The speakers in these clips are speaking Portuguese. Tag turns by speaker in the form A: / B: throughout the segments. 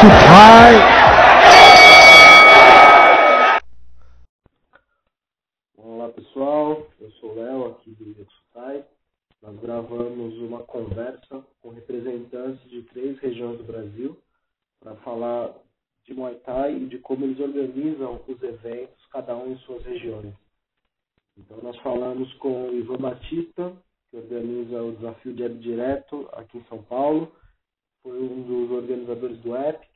A: Vai!
B: Olá pessoal, eu sou o Léo aqui do Yotsutai. Nós gravamos uma conversa com representantes de três regiões do Brasil para falar de Muay Thai e de como eles organizam os eventos, cada um em suas regiões. Então nós falamos com o Ivan Batista, que organiza o desafio de Direto aqui em São Paulo, foi um dos organizadores do EPIC,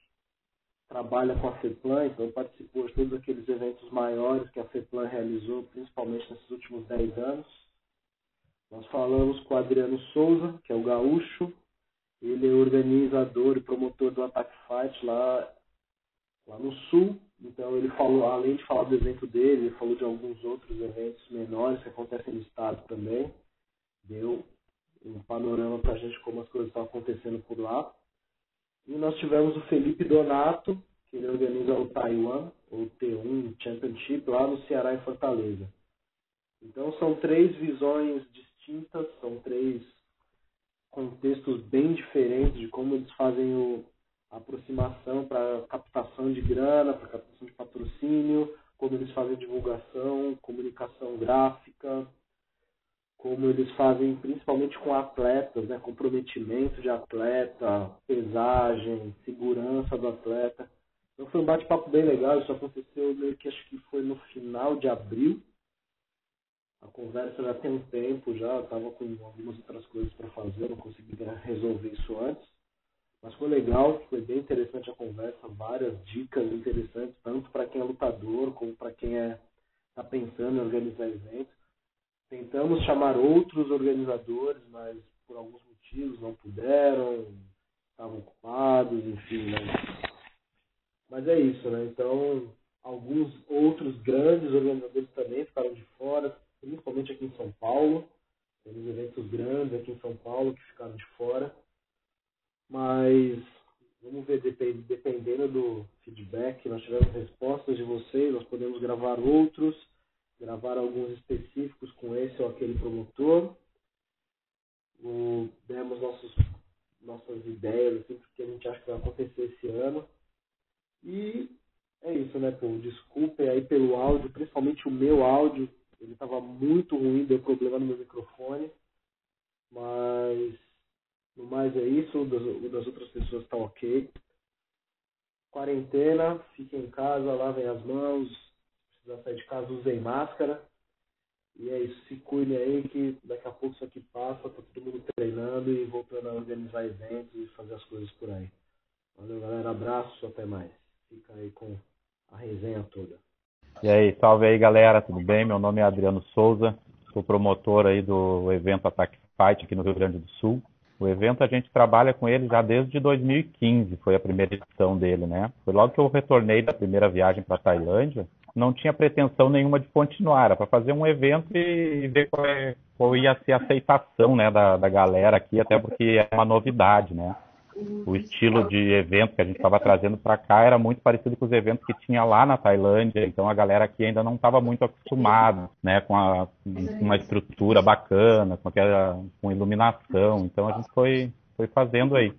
B: trabalha com a FEPLAN, então participou de todos aqueles eventos maiores que a FEPLAN realizou, principalmente nesses últimos 10 anos. Nós falamos com o Adriano Souza, que é o gaúcho, ele é organizador e promotor do Attack Fight lá, lá no sul. Então ele falou, além de falar do evento dele, ele falou de alguns outros eventos menores que acontecem no estado também. Deu um panorama para a gente como as coisas estão acontecendo por lá. E nós tivemos o Felipe Donato, que ele organiza o Taiwan, ou T1 Championship, lá no Ceará, em Fortaleza. Então são três visões distintas, são três contextos bem diferentes de como eles fazem o, a aproximação para captação de grana, para captação de patrocínio, como eles fazem divulgação, comunicação gráfica, como eles fazem principalmente com atletas, né, comprometimento de atleta, pesagem, segurança do atleta. Então foi um bate-papo bem legal, isso aconteceu meio que acho que foi no final de abril. A conversa já tem um tempo já, estava com algumas outras coisas para fazer, não consegui resolver isso antes. Mas foi legal, foi bem interessante a conversa, várias dicas interessantes, tanto para quem é lutador como para quem é está pensando em organizar eventos. Tentamos chamar outros organizadores, mas por alguns motivos não puderam, estavam ocupados, enfim, né? Mas é isso, né? Então, alguns outros grandes organizadores também ficaram de fora, principalmente aqui em São Paulo. Temos eventos grandes aqui em São Paulo que ficaram de fora. Mas vamos ver, dependendo do feedback, nós tivemos respostas de vocês, nós podemos gravar outros gravar alguns específicos com esse ou aquele promotor. O, demos nossos, nossas ideias, assim, que a gente acha que vai acontecer esse ano. E é isso, né, pô? Desculpem aí pelo áudio, principalmente o meu áudio. Ele estava muito ruim, deu problema no meu microfone. Mas, no mais é isso. O das, o das outras pessoas está ok. Quarentena, fiquem em casa, lavem as mãos, precisar sair de casa, usem máscara. E é isso, se cuidem aí que daqui a pouco isso aqui passa, tá todo mundo treinando e voltando a organizar eventos e fazer as coisas por aí. Valeu galera, abraço, até mais. Fica aí com a resenha toda.
C: E aí, salve aí galera, tudo bem? Meu nome é Adriano Souza, sou promotor aí do evento Attack Fight aqui no Rio Grande do Sul. O evento a gente trabalha com ele já desde 2015, foi a primeira edição dele, né? Foi logo que eu retornei da primeira viagem para Tailândia, não tinha pretensão nenhuma de continuar, era para fazer um evento e ver qual, é, qual, ia ser a aceitação né, da, da galera aqui, até porque é uma novidade, né? O estilo de evento que a gente estava trazendo para cá era muito parecido com os eventos que tinha lá na Tailândia, então a galera aqui ainda não estava muito acostumada, né, com, a, uma estrutura bacana, com aquela com iluminação, então a gente foi foi fazendo aí.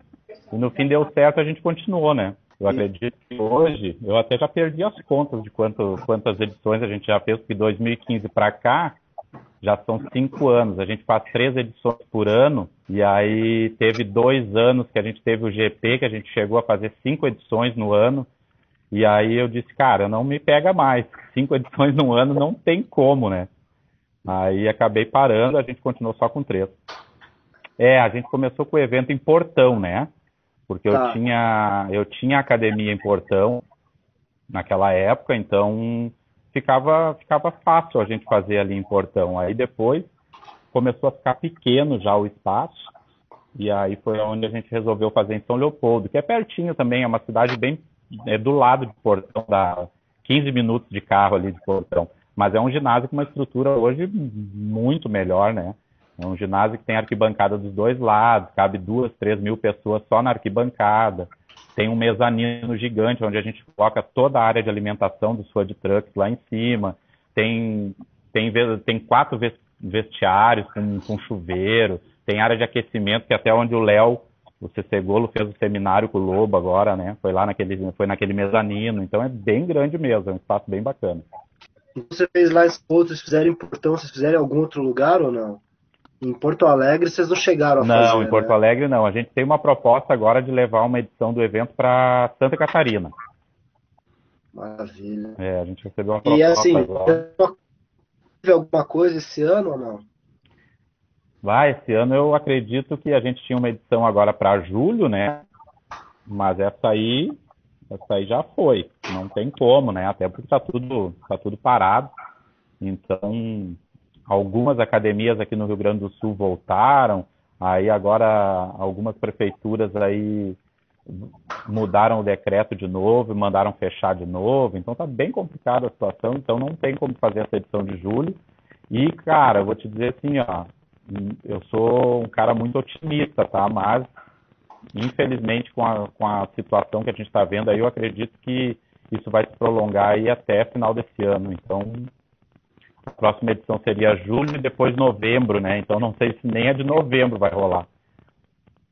C: E no fim deu certo, a gente continuou, né? Eu acredito que hoje, eu até já perdi as contas de quanto, quantas edições a gente já fez, porque 2015 para cá já são cinco anos. A gente faz três edições por ano, e aí teve dois anos que a gente teve o GP, que a gente chegou a fazer cinco edições no ano. E aí eu disse, cara, não me pega mais. Cinco edições no ano não tem como, né? Aí acabei parando, a gente continuou só com três. É, a gente começou com o evento em Portão, né? Porque tá. eu tinha eu tinha academia em Portão naquela época, então ficava ficava fácil a gente fazer ali em Portão. Aí depois começou a ficar pequeno já o espaço e aí foi onde a gente resolveu fazer em São Leopoldo, que é pertinho também, é uma cidade bem é do lado de Portão, dá 15 minutos de carro ali de Portão. Mas é um ginásio com uma estrutura hoje muito melhor, né? É um ginásio que tem arquibancada dos dois lados, cabe duas, três mil pessoas só na arquibancada. Tem um mezanino gigante onde a gente coloca toda a área de alimentação dos food trucks lá em cima. Tem, tem, tem quatro vestiários com, com chuveiro. Tem área de aquecimento, que é até onde o Léo o Cecegolo fez o seminário com o Lobo agora, né? Foi lá naquele, foi naquele mezanino, então é bem grande mesmo, é um espaço bem bacana.
B: Você fez lá outros, fizeram em Portão, vocês fizeram em algum outro lugar ou não? Em Porto Alegre vocês não chegaram a
C: não,
B: fazer,
C: Não, em Porto né? Alegre não. A gente tem uma proposta agora de levar uma edição do evento para Santa Catarina.
B: Maravilha.
C: É, a gente recebeu uma proposta
B: E assim, agora. teve alguma coisa esse ano ou não?
C: Vai, esse ano eu acredito que a gente tinha uma edição agora para julho, né? Mas essa aí, essa aí já foi. Não tem como, né? Até porque está tudo, tá tudo parado. Então, algumas academias aqui no Rio Grande do Sul voltaram. Aí agora algumas prefeituras aí mudaram o decreto de novo, mandaram fechar de novo. Então tá bem complicada a situação. Então não tem como fazer essa edição de julho. E cara, eu vou te dizer assim, ó, eu sou um cara muito otimista, tá? Mas, infelizmente, com a, com a situação que a gente está vendo aí, eu acredito que isso vai se prolongar aí até final desse ano. Então, a próxima edição seria julho e depois novembro, né? Então, não sei se nem a de novembro vai rolar.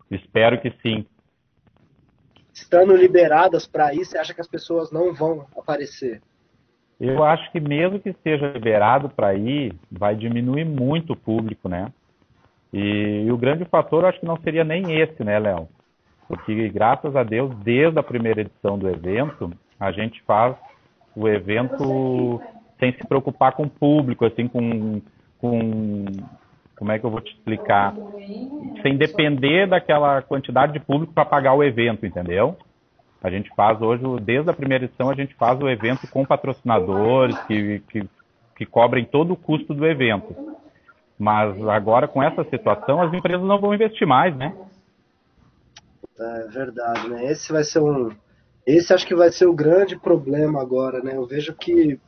C: Espero que sim.
B: Estando liberadas para ir, você acha que as pessoas não vão aparecer?
C: Eu acho que mesmo que esteja liberado para ir, vai diminuir muito o público, né? E, e, o grande fator eu acho que não seria nem esse, né, Léo? Porque graças a Deus, desde a primeira edição do evento, a gente faz o evento sem se preocupar com o público, assim, com, com como é que eu vou te explicar? Sem depender daquela quantidade de público para pagar o evento, entendeu? A gente faz hoje, desde a primeira edição, a gente faz o evento com patrocinadores que, que, que cobrem todo o custo do evento. Mas agora, com essa situação, as empresas não vão investir mais, né?
B: É verdade, né? Esse vai ser um. Esse acho que vai ser o grande problema agora, né? Eu vejo que.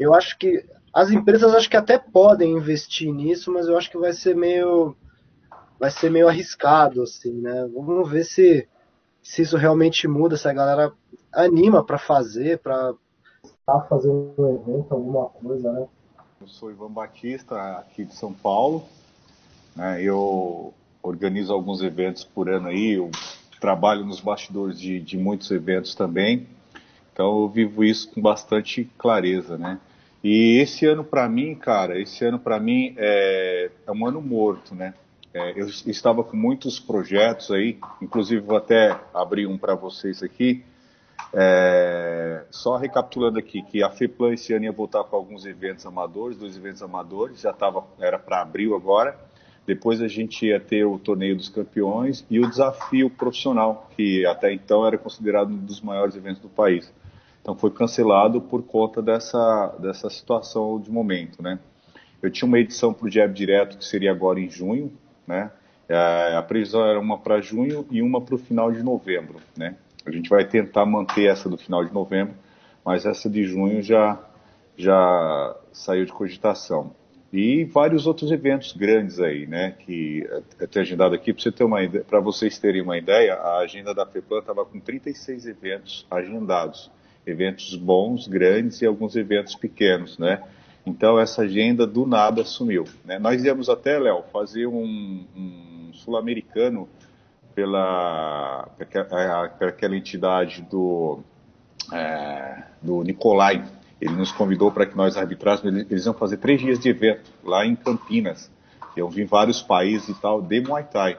B: Eu acho que. As empresas acho que até podem investir nisso, mas eu acho que vai ser meio. Vai ser meio arriscado, assim, né? Vamos ver se, se isso realmente muda, se a galera anima para fazer, para fazer um evento, alguma coisa, né?
A: Eu sou Ivan Batista, aqui de São Paulo. Né? Eu organizo alguns eventos por ano aí, eu trabalho nos bastidores de, de muitos eventos também. Então eu vivo isso com bastante clareza, né? E esse ano para mim, cara, esse ano para mim é, é, um ano morto, né? É, eu estava com muitos projetos aí, inclusive vou até abrir um para vocês aqui. É, só recapitulando aqui que a FEPLAN esse ano ia voltar com alguns eventos amadores, dois eventos amadores, já tava, era para abril agora. Depois a gente ia ter o torneio dos campeões e o desafio profissional, que até então era considerado um dos maiores eventos do país. Então foi cancelado por conta dessa, dessa situação de momento, né? Eu tinha uma edição para o Jab Direto que seria agora em junho, né? É, a previsão era uma para junho e uma para o final de novembro, né? A gente vai tentar manter essa do final de novembro, mas essa de junho já, já saiu de cogitação. E vários outros eventos grandes aí, né, que até agendado aqui, para você ter uma para vocês terem uma ideia, a agenda da FEPLAN estava com 36 eventos agendados, eventos bons, grandes e alguns eventos pequenos, né? Então essa agenda do nada sumiu. Né? Nós íamos até, Léo, fazer um, um sul-americano pela, pela aquela entidade do, é, do Nicolai. Ele nos convidou para que nós arbitrássemos. Eles iam fazer três dias de evento lá em Campinas. Eu vi vários países e tal, de Muay Thai.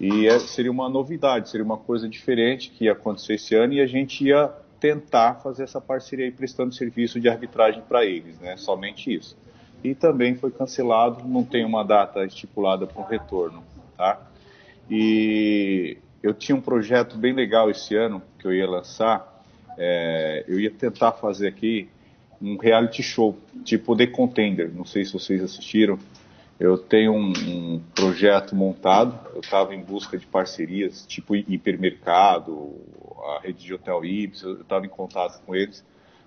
A: E é, seria uma novidade, seria uma coisa diferente que ia acontecer esse ano e a gente ia tentar fazer essa parceria aí, prestando serviço de arbitragem para eles, né? Somente isso. E também foi cancelado, não tem uma data estipulada para o retorno, tá? E eu tinha um projeto bem legal esse ano que eu ia lançar. É, eu ia tentar fazer aqui um reality show, tipo The Contender. Não sei se vocês assistiram. Eu tenho um, um projeto montado. Eu estava em busca de parcerias, tipo hipermercado, a rede de hotel Ibis. Eu estava em contato com eles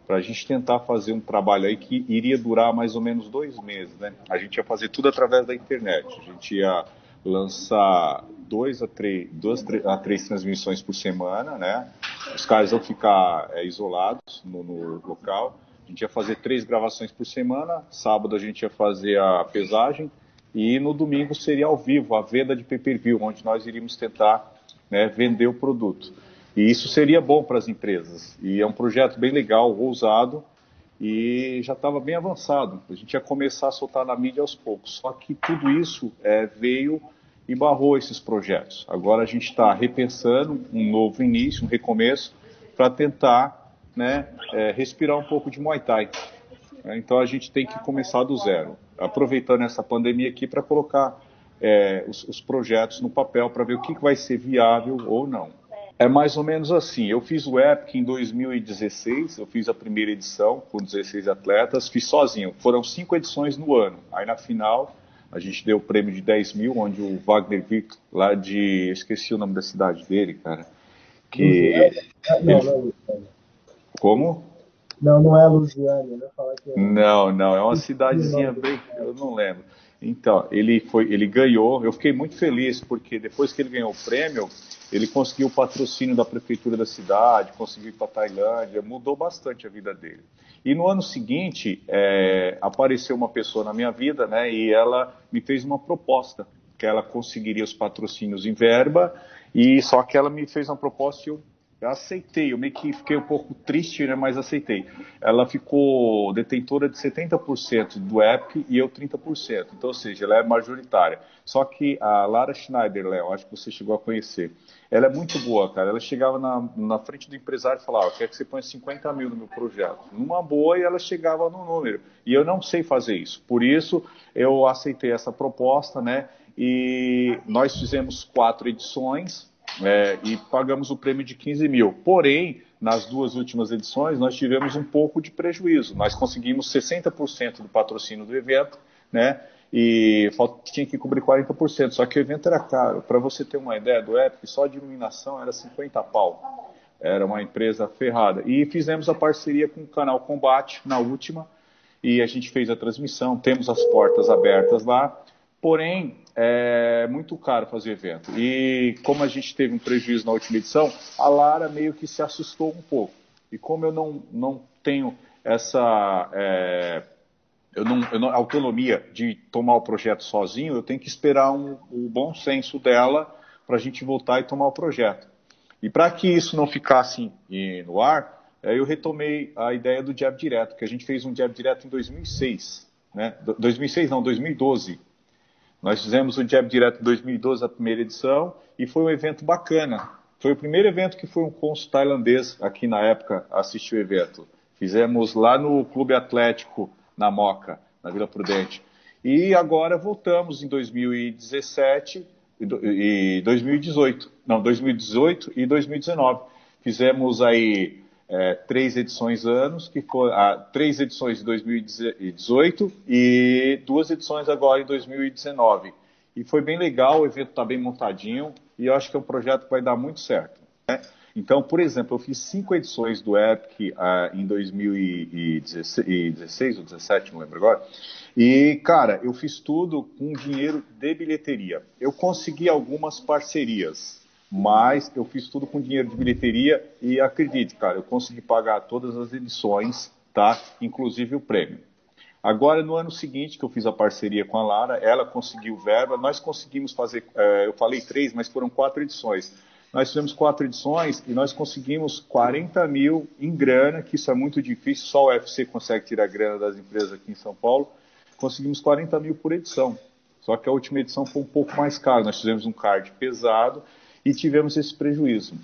A: para a gente tentar fazer um trabalho aí que iria durar mais ou menos dois meses, né? A gente ia fazer tudo através da internet. A gente ia lançar dois a três, duas a três transmissões por semana, né? Os caras vão ficar é, isolados no, no, local. A gente ia fazer três gravações por semana. Sábado a gente ia fazer a pesagem e no domingo seria ao vivo a venda de pay-per-view, onde nós iríamos tentar né, vender o produto. E isso seria bom para as empresas. E é um projeto bem legal, ousado, e já estava bem avançado. A gente ia começar a soltar na mídia aos poucos. Só que tudo isso é, veio e barrou esses projetos. Agora a gente está repensando um novo início, um recomeço, para tentar né, é, respirar um pouco de Muay Thai. Então a gente tem que começar do zero, aproveitando essa pandemia aqui para colocar é, os, os, projetos no papel para ver o que, que vai ser viável ou não. É mais ou menos assim. Eu fiz o Epic em 2016, eu fiz a primeira edição com 16 atletas, fiz sozinho. Foram cinco edições no ano. Aí na final a gente deu o prêmio de 10 mil, onde o Wagner Vic, lá de. Esqueci o nome da cidade dele, cara. Que. Não, não, não, Como?
B: Não, não é Lusiane, né?
A: É... Não, não, é uma cidadezinha bem. Eu não lembro. Então, ele foi, ele ganhou. Eu fiquei muito feliz porque depois que ele ganhou o prêmio, ele conseguiu o patrocínio da prefeitura da cidade, conseguiu ir para Tailândia, mudou bastante a vida dele. E no ano seguinte é, apareceu uma pessoa na minha vida, né? E ela me fez uma proposta que ela conseguiria os patrocínios em verba e só que ela me fez uma proposta e eu eu aceitei, eu meio que fiquei um pouco triste, né, mas aceitei. Ela ficou detentora de 70% do app e eu 30%. Então, ou seja, ela é majoritária. Só que a Lara Schneider, Léo, acho que você chegou a conhecer, ela é muito boa, cara. Ela chegava na, na frente do empresário e falava: Eu quero que você ponha 50 mil no meu projeto. Numa boa, e ela chegava no número. E eu não sei fazer isso. Por isso, eu aceitei essa proposta, né? E nós fizemos quatro edições é, e pagamos o prêmio de 15 mil. Porém, nas duas últimas edições, nós tivemos um pouco de prejuízo. Nós conseguimos 60% do patrocínio do evento, né? E tinha que cobrir 40%. Só que o evento era caro. Para você ter uma ideia do Epic, só de iluminação era 50 pau. Era uma empresa ferrada. E fizemos a parceria com o canal Combate na última. E a gente fez a transmissão. Temos as portas abertas lá. Porém, é muito caro fazer evento. E como a gente teve um prejuízo na última edição, a Lara meio que se assustou um pouco. E como eu não, não tenho essa é, eu não, eu não, autonomia de tomar o projeto sozinho, eu tenho que esperar um, o bom senso dela para a gente voltar e tomar o projeto. E para que isso não ficasse no ar, é, eu retomei a ideia do Jab Direto, que a gente fez um Jab Direto em 2006. Né? 2006 não, 2012 nós fizemos o Jab Direto 2012, a primeira edição, e foi um evento bacana. Foi o primeiro evento que foi um cônsul tailandês aqui na época assistir o evento. Fizemos lá no Clube Atlético, na Moca, na Vila Prudente. E agora voltamos em 2017 e 2018. Não, 2018 e 2019. Fizemos aí é, três edições anos, que foi ah, três edições em 2018 e duas edições agora em 2019. E foi bem legal, o evento está bem montadinho e eu acho que é um projeto que vai dar muito certo. Né? Então, por exemplo, eu fiz cinco edições do Epic ah, em 2016 ou 2017, não lembro agora. E, cara, eu fiz tudo com dinheiro de bilheteria. Eu consegui algumas parcerias, mas eu fiz tudo com dinheiro de bilheteria e acredite, cara, eu consegui pagar todas as edições, tá? Inclusive o prêmio. Agora, no ano seguinte que eu fiz a parceria com a Lara, ela conseguiu verba, nós conseguimos fazer, é, eu falei três, mas foram quatro edições. Nós fizemos quatro edições e nós conseguimos 40 mil em grana, que isso é muito difícil, só o UFC consegue tirar grana das empresas aqui em São Paulo. Conseguimos 40 mil por edição. Só que a última edição foi um pouco mais cara. Nós fizemos um card pesado e tivemos esse prejuízo.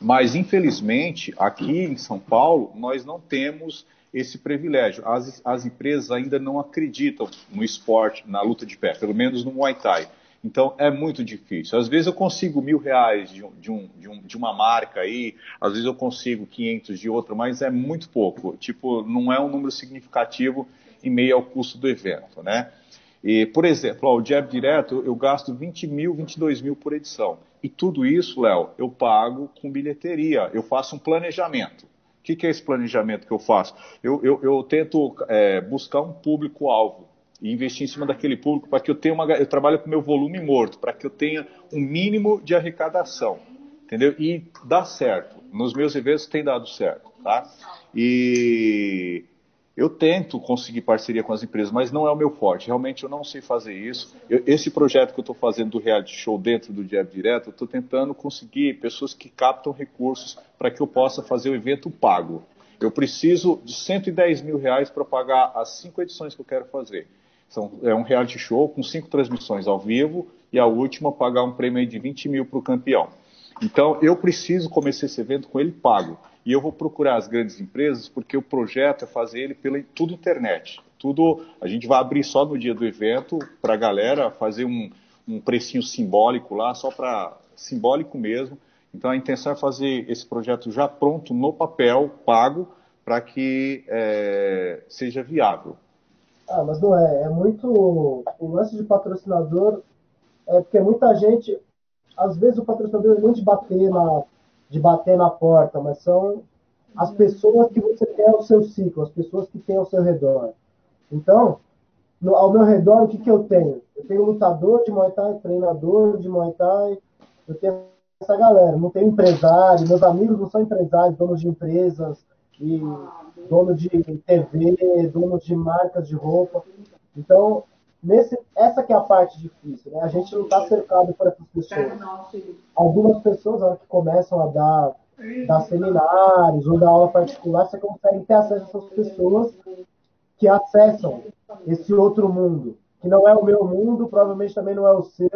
A: Mas, infelizmente, aqui em São Paulo, nós não temos esse privilégio. As, as empresas ainda não acreditam no esporte, na luta de pé, pelo menos no Muay Thai. Então é muito difícil. Às vezes eu consigo mil reais de, um, de, um, de, um, uma marca aí, às vezes eu consigo 500 de outra, mas é muito pouco. Tipo, não é um número significativo em meio ao custo do evento, né? E, por exemplo, ó, o Jab Direto eu gasto 20 mil, 22 mil por edição. E tudo isso, Léo, eu pago com bilheteria. Eu faço um planejamento. O que, que é esse planejamento que eu faço? Eu, eu, eu tento é, buscar um público-alvo e investir em cima daquele público para que eu tenha uma. Eu trabalho com meu volume morto, para que eu tenha um mínimo de arrecadação. Entendeu? E dá certo. Nos meus eventos tem dado certo. Tá? E eu tento conseguir parceria com as empresas, mas não é o meu forte. Realmente eu não sei fazer isso. Eu, esse projeto que eu estou fazendo do reality show dentro do Jab Direto, eu estou tentando conseguir pessoas que captam recursos para que eu possa fazer o evento pago. Eu preciso de 110 mil reais para pagar as cinco edições que eu quero fazer. São, é um reality show com cinco transmissões ao vivo e a última pagar um prêmio de 20 mil para o campeão. Então eu preciso começar esse evento com ele pago. E eu vou procurar as grandes empresas porque o projeto é fazer ele pela tudo internet. Tudo a gente vai abrir só no dia do evento para a galera fazer um, um precinho simbólico lá, só para simbólico mesmo. Então a intenção é fazer esse projeto já pronto no papel, pago, para que é, seja viável.
D: Ah, mas não é. É muito. O lance de patrocinador é porque muita gente. Às vezes o patrocinador não de bater na de bater na porta, mas são as pessoas que você tem ao seu ciclo, as pessoas que tem ao seu redor. Então, no, ao meu redor, o que, que eu tenho? Eu tenho lutador de Muay Thai, treinador de Muay Thai, eu tenho essa galera, não tenho empresário, meus amigos não são empresários, donos de empresas, e dono de TV, donos de marcas de roupa. Então, Nesse, essa que é a parte difícil, né? A gente não está cercado por essas pessoas. Algumas pessoas, na hora que começam a dar, dar seminários ou dar aula particular, você consegue ter acesso a essas pessoas que acessam esse outro mundo, que não é o meu mundo, provavelmente também não é o seu,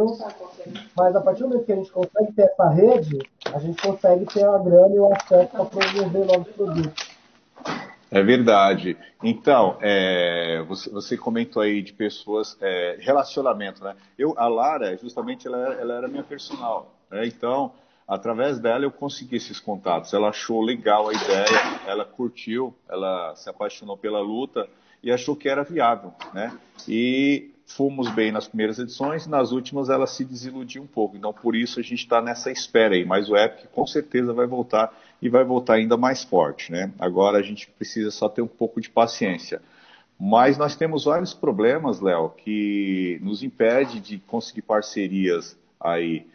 D: mas a partir do momento que a gente consegue ter essa rede, a gente consegue ter a grana e o acesso para promover novos produtos.
A: É verdade. Então, é, você, você, comentou aí de pessoas, é, relacionamento, né? Eu, a Lara, justamente, ela, ela era minha personal. Né? Então, através dela eu consegui esses contatos. Ela achou legal a ideia, ela curtiu, ela se apaixonou pela luta e achou que era viável, né? E fomos bem nas primeiras edições, nas últimas ela se desiludiu um pouco. Então, por isso a gente está nessa espera aí. Mas o Epic com certeza vai voltar e vai voltar ainda mais forte, né? Agora a gente precisa só ter um pouco de paciência. Mas nós temos vários problemas, Léo, que nos impede de conseguir parcerias aí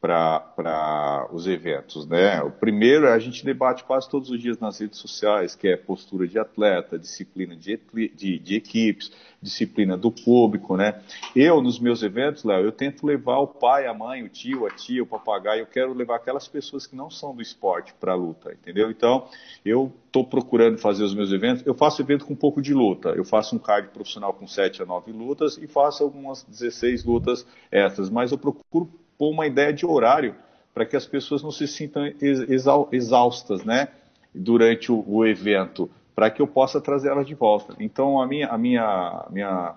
A: para os eventos. Né? O primeiro é a gente debate quase todos os dias nas redes sociais, que é postura de atleta, disciplina de, de, de equipes, disciplina do público. Né? Eu, nos meus eventos, Léo, eu tento levar o pai, a mãe, o tio, a tia, o papagaio, eu quero levar aquelas pessoas que não são do esporte para a luta, entendeu? Então, eu estou procurando fazer os meus eventos, eu faço evento com um pouco de luta, eu faço um card profissional com 7 a 9 lutas e faço algumas 16 lutas extras, mas eu procuro pôr uma ideia de horário para que as pessoas não se sintam exaustas, né, durante o, o evento, para que eu possa trazer elas de volta. Então a minha, a minha, minha,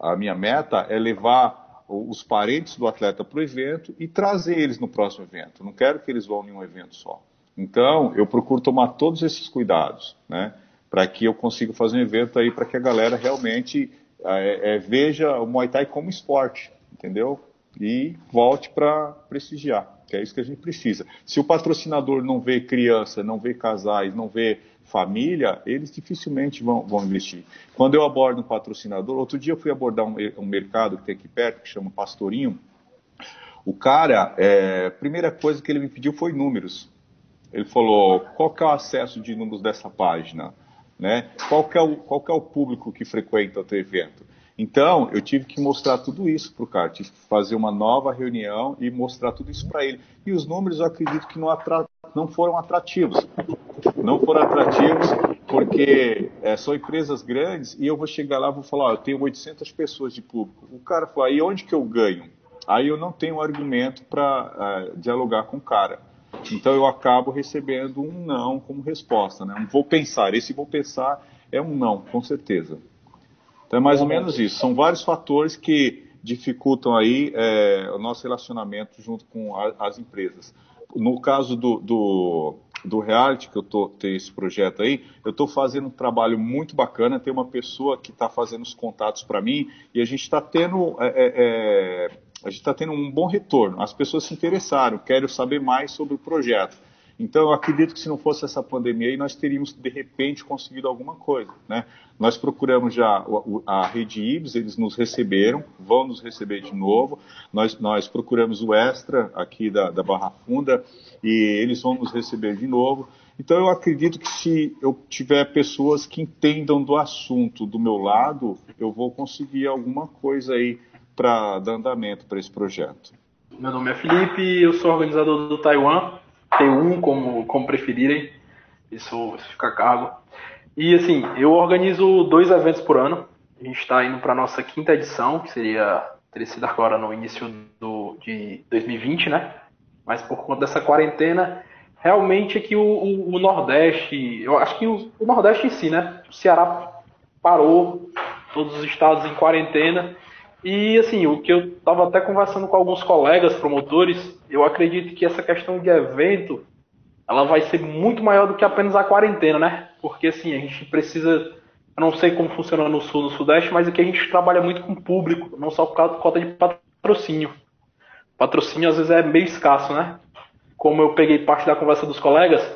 A: a minha meta é levar os parentes do atleta para o evento e trazer eles no próximo evento. Não quero que eles vão em um evento só. Então eu procuro tomar todos esses cuidados, né, para que eu consiga fazer um evento aí para que a galera realmente é, é, veja o Muay Thai como esporte, entendeu? E volte para prestigiar, que é isso que a gente precisa. Se o patrocinador não vê criança, não vê casais, não vê família, eles dificilmente vão, vão investir. Quando eu abordo um patrocinador, outro dia eu fui abordar um, um mercado que tem aqui perto, que chama Pastorinho, o cara, é, a primeira coisa que ele me pediu foi números. Ele falou, qual que é o acesso de números dessa página? Né? Qual, que é o, qual que é o público que frequenta o teu evento? Então, eu tive que mostrar tudo isso para o cara, tive que fazer uma nova reunião e mostrar tudo isso para ele. E os números eu acredito que não, atra... não foram atrativos. Não foram atrativos porque é, são empresas grandes e eu vou chegar lá e vou falar, eu tenho 800 pessoas de público. O cara fala, e onde que eu ganho? Aí eu não tenho argumento para uh, é, dialogar com o cara. Então eu acabo recebendo um não como resposta, né? Um vou pensar. Esse vou pensar é um não, com certeza. Então é mais ou menos isso. São vários fatores que dificultam aí é, o nosso relacionamento junto com a, as empresas. No caso do, do, do reality, que eu tô, tenho esse projeto aí, eu estou fazendo um trabalho muito bacana, tem uma pessoa que está fazendo os contatos para mim e a gente está tendo, é, é, é, a gente está tendo um bom retorno. As pessoas se interessaram, querem saber mais sobre o projeto. Então, eu acredito que se não fosse essa pandemia aí, nós teríamos, de repente, conseguido alguma coisa. Né? Nós procuramos já a rede IBS, eles nos receberam, vão nos receber de novo. Nós, nós procuramos o Extra, aqui da, da Barra Funda, e eles vão nos receber de novo. Então, eu acredito que se eu tiver pessoas que entendam do assunto do meu lado, eu vou conseguir alguma coisa aí para dar andamento para esse projeto.
E: Meu nome é Felipe, eu sou organizador do Taiwan, T1 como, como preferirem, isso, isso fica a cargo. E assim, eu organizo dois eventos por ano. A gente está indo para a nossa quinta edição, que seria teria sido agora no início do, de 2020, né? Mas por conta dessa quarentena, realmente é que o, o, o Nordeste, eu acho que o, o, Nordeste em si, né? O Ceará parou, todos os estados em quarentena. E assim, o que eu estava até conversando com alguns colegas promotores, eu acredito que essa questão de evento, ela vai ser muito maior do que apenas a quarentena, né? Porque assim, a gente precisa, eu não sei como funciona no sul, no sudeste, mas aqui a gente trabalha muito com público, não só por causa cota de patrocínio. Patrocínio às vezes é meio escasso, né? Como eu peguei parte da conversa dos colegas,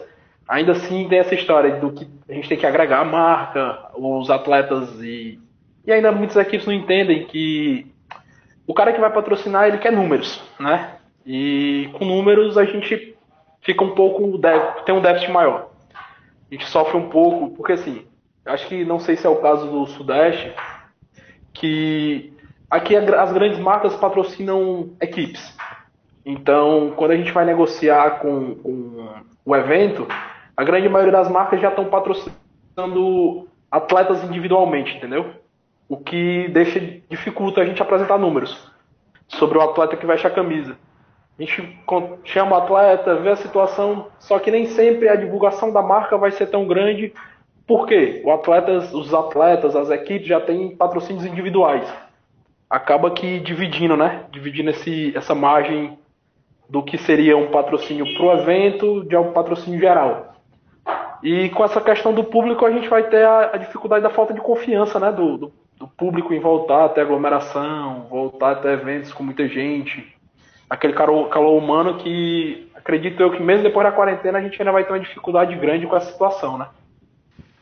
E: ainda assim tem essa história do que a gente tem que agregar a marca, os atletas e e ainda muitas equipes não entendem que o cara que vai patrocinar, ele quer números, né? E com números a gente fica um pouco, tem um déficit maior. A gente sofre um pouco, porque assim, acho que não sei se é o caso do Sudeste, que aqui as grandes marcas patrocinam equipes. Então, quando a gente vai negociar com, com o evento, a grande maioria das marcas já estão patrocinando atletas individualmente, entendeu? O que deixa dificulta a gente apresentar números sobre o atleta que veste a camisa. A gente chama o atleta, vê a situação, só que nem sempre a divulgação da marca vai ser tão grande. Por quê? O os atletas, as equipes já têm patrocínios individuais. Acaba que dividindo, né? Dividindo esse, essa margem do que seria um patrocínio para o evento de um patrocínio geral. E com essa questão do público, a gente vai ter a, a dificuldade da falta de confiança né, do, do, do público em voltar até aglomeração, voltar até eventos com muita gente. Aquele calor, calor humano que acredito eu que mesmo depois da quarentena a gente ainda vai ter uma dificuldade grande com essa situação, né?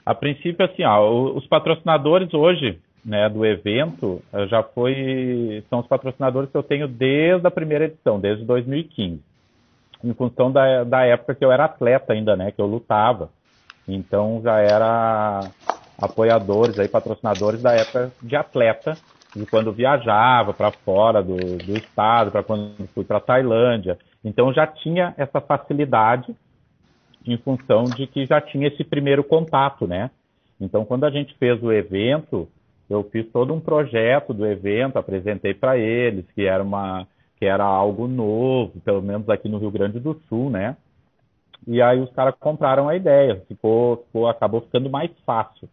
C: A princípio, assim, ó, os patrocinadores hoje, né, do evento, eh, já foi, são os patrocinadores que eu tenho desde a primeira edição, desde 2015, em função da, da época que eu era atleta ainda, né, que eu lutava. Então já era apoiadores, aí, patrocinadores da época de atleta, de quando viajava para fora do, do estado, para quando fui para Tailândia. Então já tinha essa facilidade em função de que já tinha esse primeiro contato, né? Então quando a gente fez o evento, eu fiz todo um projeto do evento, apresentei para eles que era uma que era algo novo, pelo menos aqui no Rio Grande do Sul, né? E aí os caras compraram a ideia, ficou, ficou acabou ficando mais fácil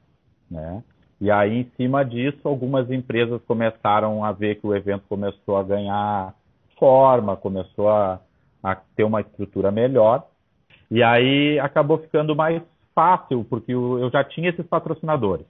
C: né? E aí, em cima disso, algumas empresas começaram a ver que o evento começou a ganhar forma, começou a, a ter uma estrutura melhor. E aí acabou ficando mais fácil, porque eu já tinha esses patrocinadores.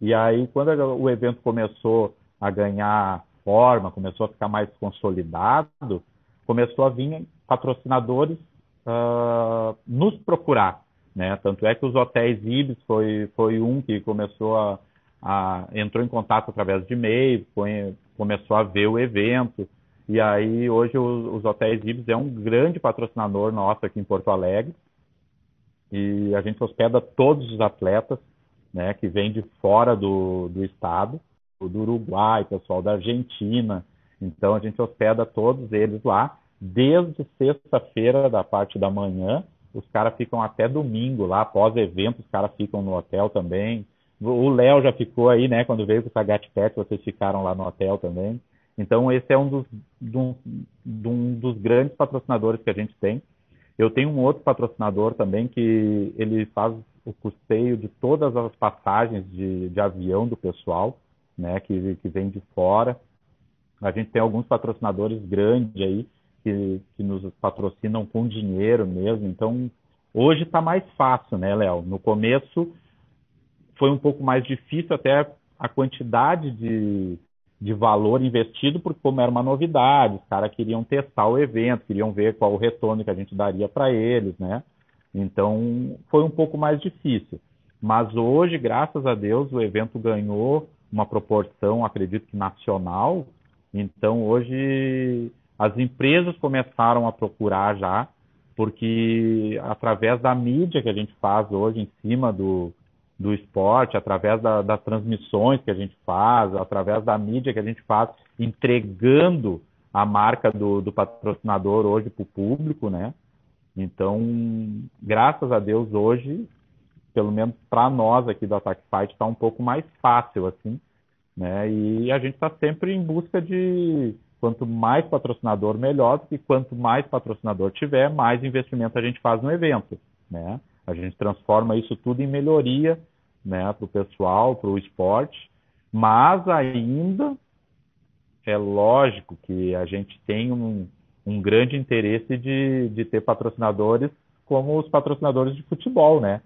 C: E aí, quando o evento começou a ganhar forma, começou a ficar mais consolidado, começou a vir patrocinadores uh, nos procurar. Né? Tanto é que os hotéis Ibis foi, foi um que começou a, a entrou em contato através de e-mail, foi, começou a ver o evento. E aí hoje os, os hotéis Ibis é um grande patrocinador nosso aqui em Porto Alegre. E a gente hospeda todos os atletas, né, que vêm de fora do, do estado, do Uruguai, pessoal da Argentina. Então a gente hospeda todos eles lá desde sexta-feira da parte da manhã os caras ficam até domingo lá, após evento, os caras ficam no hotel também. O Léo já ficou aí, né? Quando veio com o Sagat Pet, vocês ficaram lá no hotel também. Então, esse é um dos, um, um dos grandes patrocinadores que a gente tem. Eu tenho um outro patrocinador também que ele faz o custeio de todas as passagens de, de avião do pessoal, né? Que, que vem de fora. A gente tem alguns patrocinadores grandes aí que, que nos patrocinam com dinheiro mesmo. Então, hoje está mais fácil, né, Léo? No começo foi um pouco mais difícil, até a quantidade de, de valor investido, porque como era uma novidade, os caras queriam testar o evento, queriam ver qual o retorno que a gente daria para eles, né? Então foi um pouco mais difícil. Mas hoje, graças a Deus, o evento ganhou uma proporção, acredito que nacional. Então hoje as empresas começaram a procurar já, porque através da mídia que a gente faz hoje em cima do, do esporte, através da, das transmissões que a gente faz, através da mídia que a gente faz, entregando a marca do, do patrocinador hoje para o público, né? Então, graças a Deus, hoje, pelo menos para nós aqui do Attack Fight, está um pouco mais fácil, assim, né? E a gente está sempre em busca de quanto mais patrocinador, melhor, porque quanto mais patrocinador tiver, mais investimento a gente faz no evento, né? A gente transforma isso tudo em melhoria né, para o pessoal, para o esporte, mas ainda é lógico que a gente tem um, um grande interesse de, de ter patrocinadores como os patrocinadores de futebol, né?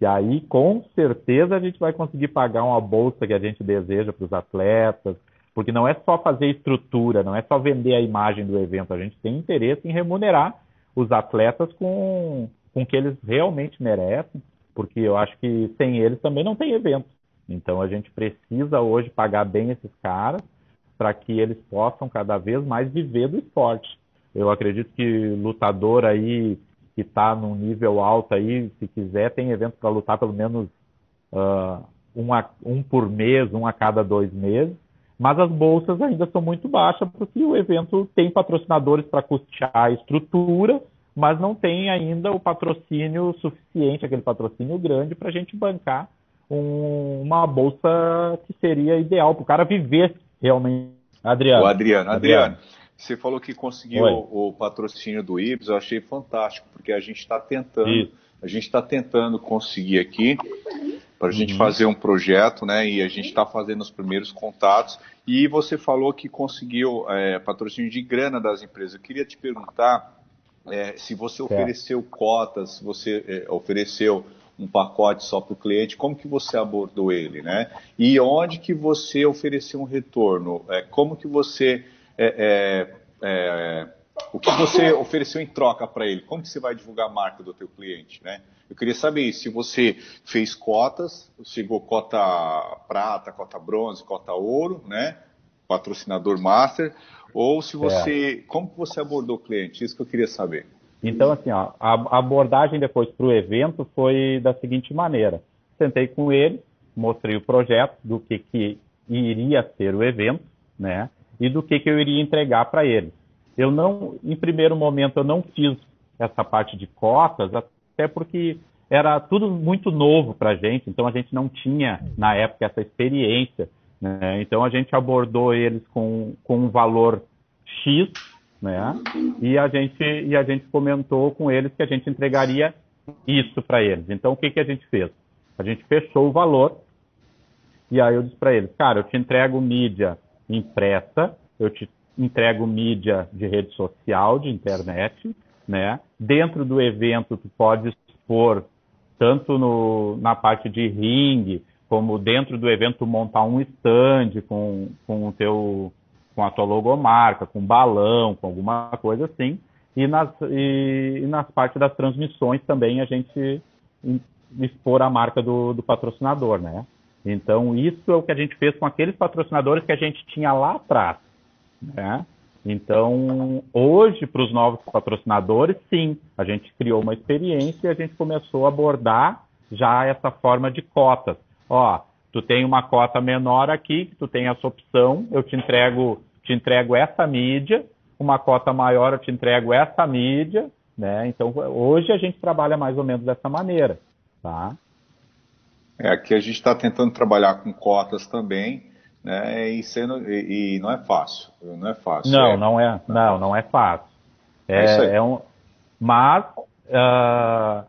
C: E aí, com certeza, a gente vai conseguir pagar uma bolsa que a gente deseja para os atletas, porque não é só fazer estrutura, não é só vender a imagem do evento, a gente tem interesse em remunerar os atletas com, com o que eles realmente merecem, porque eu acho que sem eles também não tem evento. Então a gente precisa hoje pagar bem esses caras para que eles possam cada vez mais viver do esporte. Eu acredito que lutador aí que está num nível alto aí, se quiser, tem evento para lutar pelo menos uh, um, a, um por mês, um a cada dois meses. Mas as bolsas ainda são muito baixas porque o evento tem patrocinadores para custear a estrutura mas não tem ainda o patrocínio suficiente, aquele patrocínio grande, para a gente bancar um, uma bolsa que seria ideal para o cara viver realmente.
A: Adriano. O Adriano, Adriano, você falou que conseguiu o, o, patrocínio do IBS, eu achei fantástico, porque a gente está tentando, Isso. a gente está tentando conseguir aqui para a gente uhum. fazer um projeto, né? E a gente está fazendo os primeiros contatos. E você falou que conseguiu é, patrocínio de grana das empresas. Eu queria te perguntar é, se você ofereceu cotas, se você é, ofereceu um pacote só para o cliente, como que você abordou ele, né? E onde que você ofereceu um retorno? É, como que você é, é, é, o que você ofereceu em troca para ele? Como que você vai divulgar a marca do teu cliente, né? Eu queria saber se você fez cotas, chegou cota prata, cota bronze, cota ouro, né? Patrocinador master, ou se você. É. Como que você abordou o cliente? Isso que eu queria saber.
C: Então, assim, ó, a abordagem depois para o evento foi da seguinte maneira. Sentei com ele, mostrei o projeto do que, que iria ser o evento, né? E do que, que eu iria entregar para ele. Eu não, em primeiro momento, eu não fiz essa parte de cotas, até porque era tudo muito novo para a gente, então a gente não tinha, na época, essa experiência né? Então a gente abordou eles com, com um valor X, né? E a gente e a gente comentou com eles que a gente entregaria isso para eles. Então o que que a gente fez? A gente fechou o valor e aí eu disse para eles, cara, eu te entrego mídia impressa, eu te entrego mídia de rede social, de internet, né? Dentro do evento tu pode expor tanto no, na parte de ringue, como dentro do evento montar um stand com, com o teu com a tua logomarca, com balão, com alguma coisa assim. E nas, e, e nas partes das transmissões também a gente expor a marca do, do patrocinador, né? Então, isso é o que a gente fez com aqueles patrocinadores que a gente tinha lá atrás, né? Então, hoje, para os novos patrocinadores, sim, a gente criou uma experiência e a gente começou a abordar já essa forma de cotas ó, tu tem uma cota menor aqui, tu tem essa opção, eu te entrego, te entrego essa mídia, uma cota maior eu te entrego essa mídia, né? Então hoje a gente trabalha mais ou menos dessa maneira, tá?
A: É, aqui a gente está tentando trabalhar com cotas também, né? E, sendo, e, e, não é fácil, não é fácil.
C: Não, é, não é, não, não é fácil. É, é, é um, mas uh,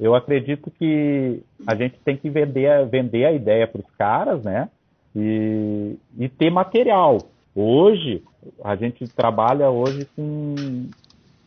C: eu acredito que a gente tem que vender, vender a ideia para os caras, né? E, e ter material. Hoje, a gente trabalha hoje com,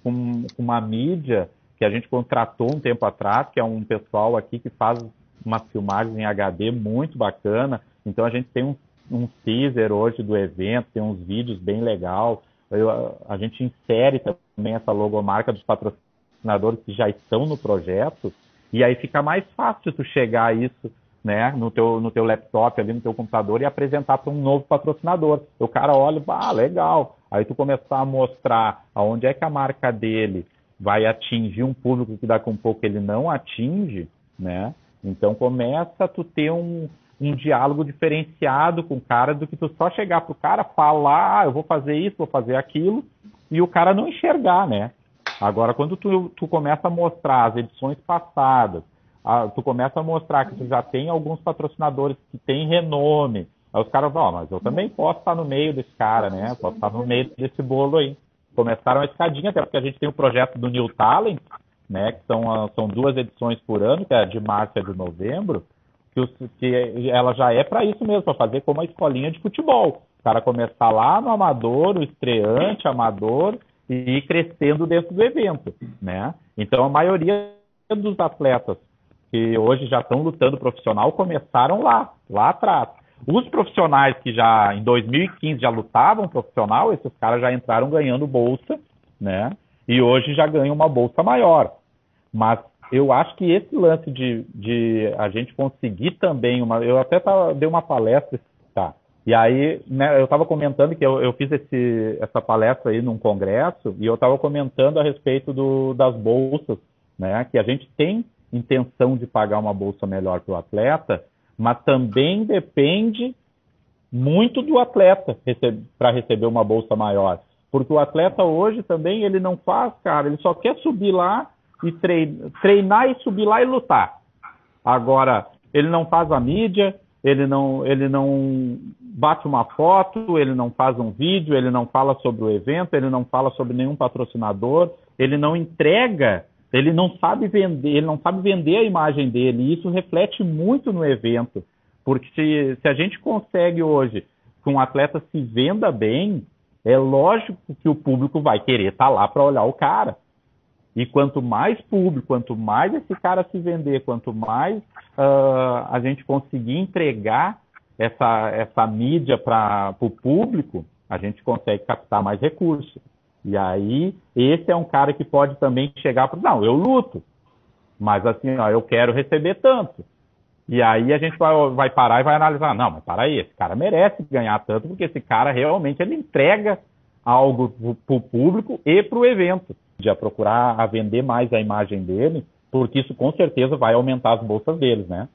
C: com, uma mídia que a gente contratou um tempo atrás, que é um pessoal aqui que faz umas filmagens em HD muito bacana. Então a gente tem um, um teaser hoje do evento, tem uns vídeos bem legal. Eu, a gente insere também essa logomarca dos patrocinadores que já estão no projeto, e aí fica mais fácil tu chegar a isso né, no teu, no teu laptop, ali no teu computador e apresentar para um novo patrocinador. O cara olha, ah, legal. Aí tu começar a mostrar aonde é que a marca dele vai atingir um público que a um pouco ele não atinge, né? Então começa a tu ter um, um diálogo diferenciado com o cara do que tu só chegar pro cara, falar, ah, eu vou fazer isso, vou fazer aquilo, e o cara não enxergar, né? Agora, quando tu, tu começa a mostrar as edições passadas, a, tu começa a mostrar que tu já tem alguns patrocinadores que têm renome, aí os caras vão, oh, mas eu também posso estar no meio desse cara, né? Posso estar no meio desse bolo aí. Começaram a escadinha, até porque a gente tem o projeto do New Talent, né? Que são, são duas edições por ano, que é de março e de novembro, que, que ela já é para isso mesmo, para fazer como a escolinha de futebol. O cara começar lá no amador, o estreante, amador, e ir crescendo dentro do evento, né? Então a maioria dos atletas que hoje já estão lutando profissional começaram lá, lá atrás. Os profissionais que já em 2015 já lutavam profissional, esses caras já entraram ganhando bolsa, né? E hoje já ganham uma bolsa maior. Mas eu acho que esse lance de, de a gente conseguir também uma. Eu até tava, dei uma palestra, tá? E aí, né, eu estava comentando que eu, eu fiz esse, essa palestra aí num congresso e eu estava comentando a respeito do, das bolsas, né? Que a gente tem intenção de pagar uma bolsa melhor para o atleta, mas também depende muito do atleta para receber uma bolsa maior. Porque o atleta hoje também ele não faz, cara, ele só quer subir lá e treinar, e subir lá e lutar. Agora, ele não faz a mídia, ele não, ele não bate uma foto, ele não faz um vídeo, ele não fala sobre o evento, ele não fala sobre nenhum patrocinador, ele não entrega, ele não sabe vender, ele não sabe vender a imagem dele, e isso reflete muito no evento. Porque se, se a gente consegue hoje que um atleta se venda bem, é lógico que o público vai querer estar tá lá para olhar o cara. E quanto mais público, quanto mais esse cara se vender, quanto mais uh, a gente conseguir entregar essa, essa mídia para o público, a gente consegue captar mais recursos. E aí, esse é um cara que pode também chegar para. Não, eu luto, mas assim, ó, eu quero receber tanto. E aí a gente vai, vai parar e vai analisar. Não, mas para aí, esse cara merece ganhar tanto, porque esse cara realmente ele entrega algo para o público e para o evento de procurar a vender mais a imagem dele, porque isso com certeza vai aumentar as bolsas deles, né?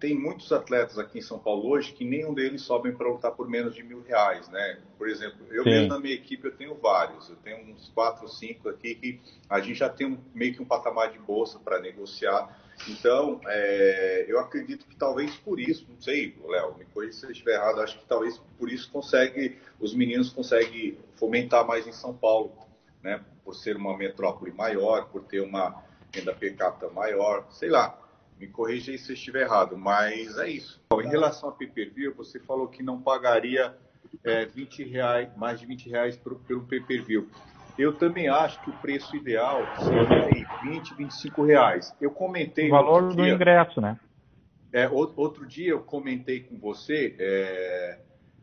A: Tem muitos atletas aqui em São Paulo hoje que nenhum deles sobem para lutar por menos de mil reais, né? Por exemplo, eu Sim. mesmo na minha equipe eu tenho vários, eu tenho uns quatro, cinco aqui que a gente já tem um, meio que um patamar de bolsa para negociar. Então, é, eu acredito que talvez por isso, não sei, Léo, me corrija se eu estiver errado, acho que talvez por isso consegue, os meninos conseguem fomentar mais em São Paulo, né? por ser uma metrópole maior, por ter uma renda per capita maior, sei lá. Me corrija aí se eu estiver errado, mas é isso. Em relação a pay-per-view, você falou que não pagaria é, 20 reais, mais de 20 reais pelo pay-per-view. Eu também acho que o preço ideal seria aí 20, 25 reais. Eu comentei.
C: O valor do dia, ingresso, né?
A: É, outro dia eu comentei com você, é,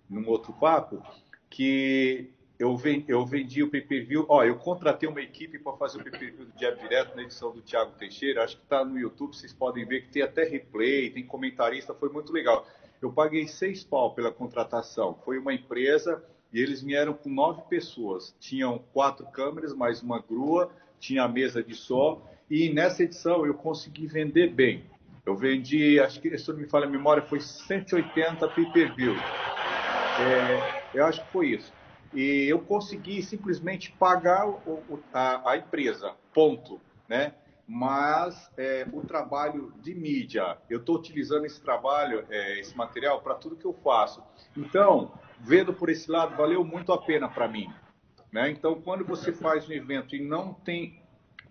A: num outro papo, que eu, vendi, eu vendi o pay-per-view. Ó, eu contratei uma equipe para fazer o pay-per-view do Diabo Direto na edição do Thiago Teixeira. Acho que está no YouTube, vocês podem ver que tem até replay, tem comentarista, foi muito legal. Eu paguei seis pau pela contratação. Foi uma empresa e eles vieram com nove pessoas. Tinham quatro câmeras, mais uma grua, tinha a mesa de som. E nessa edição eu consegui vender bem. Eu vendi, acho que, se não me falha a memória, foi 180 pay-per-view. É, eu acho que foi isso e eu consegui simplesmente pagar o, a, a, empresa, ponto, né? Mas é, o trabalho de mídia, eu estou utilizando esse trabalho, é, esse material para tudo que eu faço. Então, vendo por esse lado, valeu muito a pena para mim. Né? Então, quando você faz um evento e não tem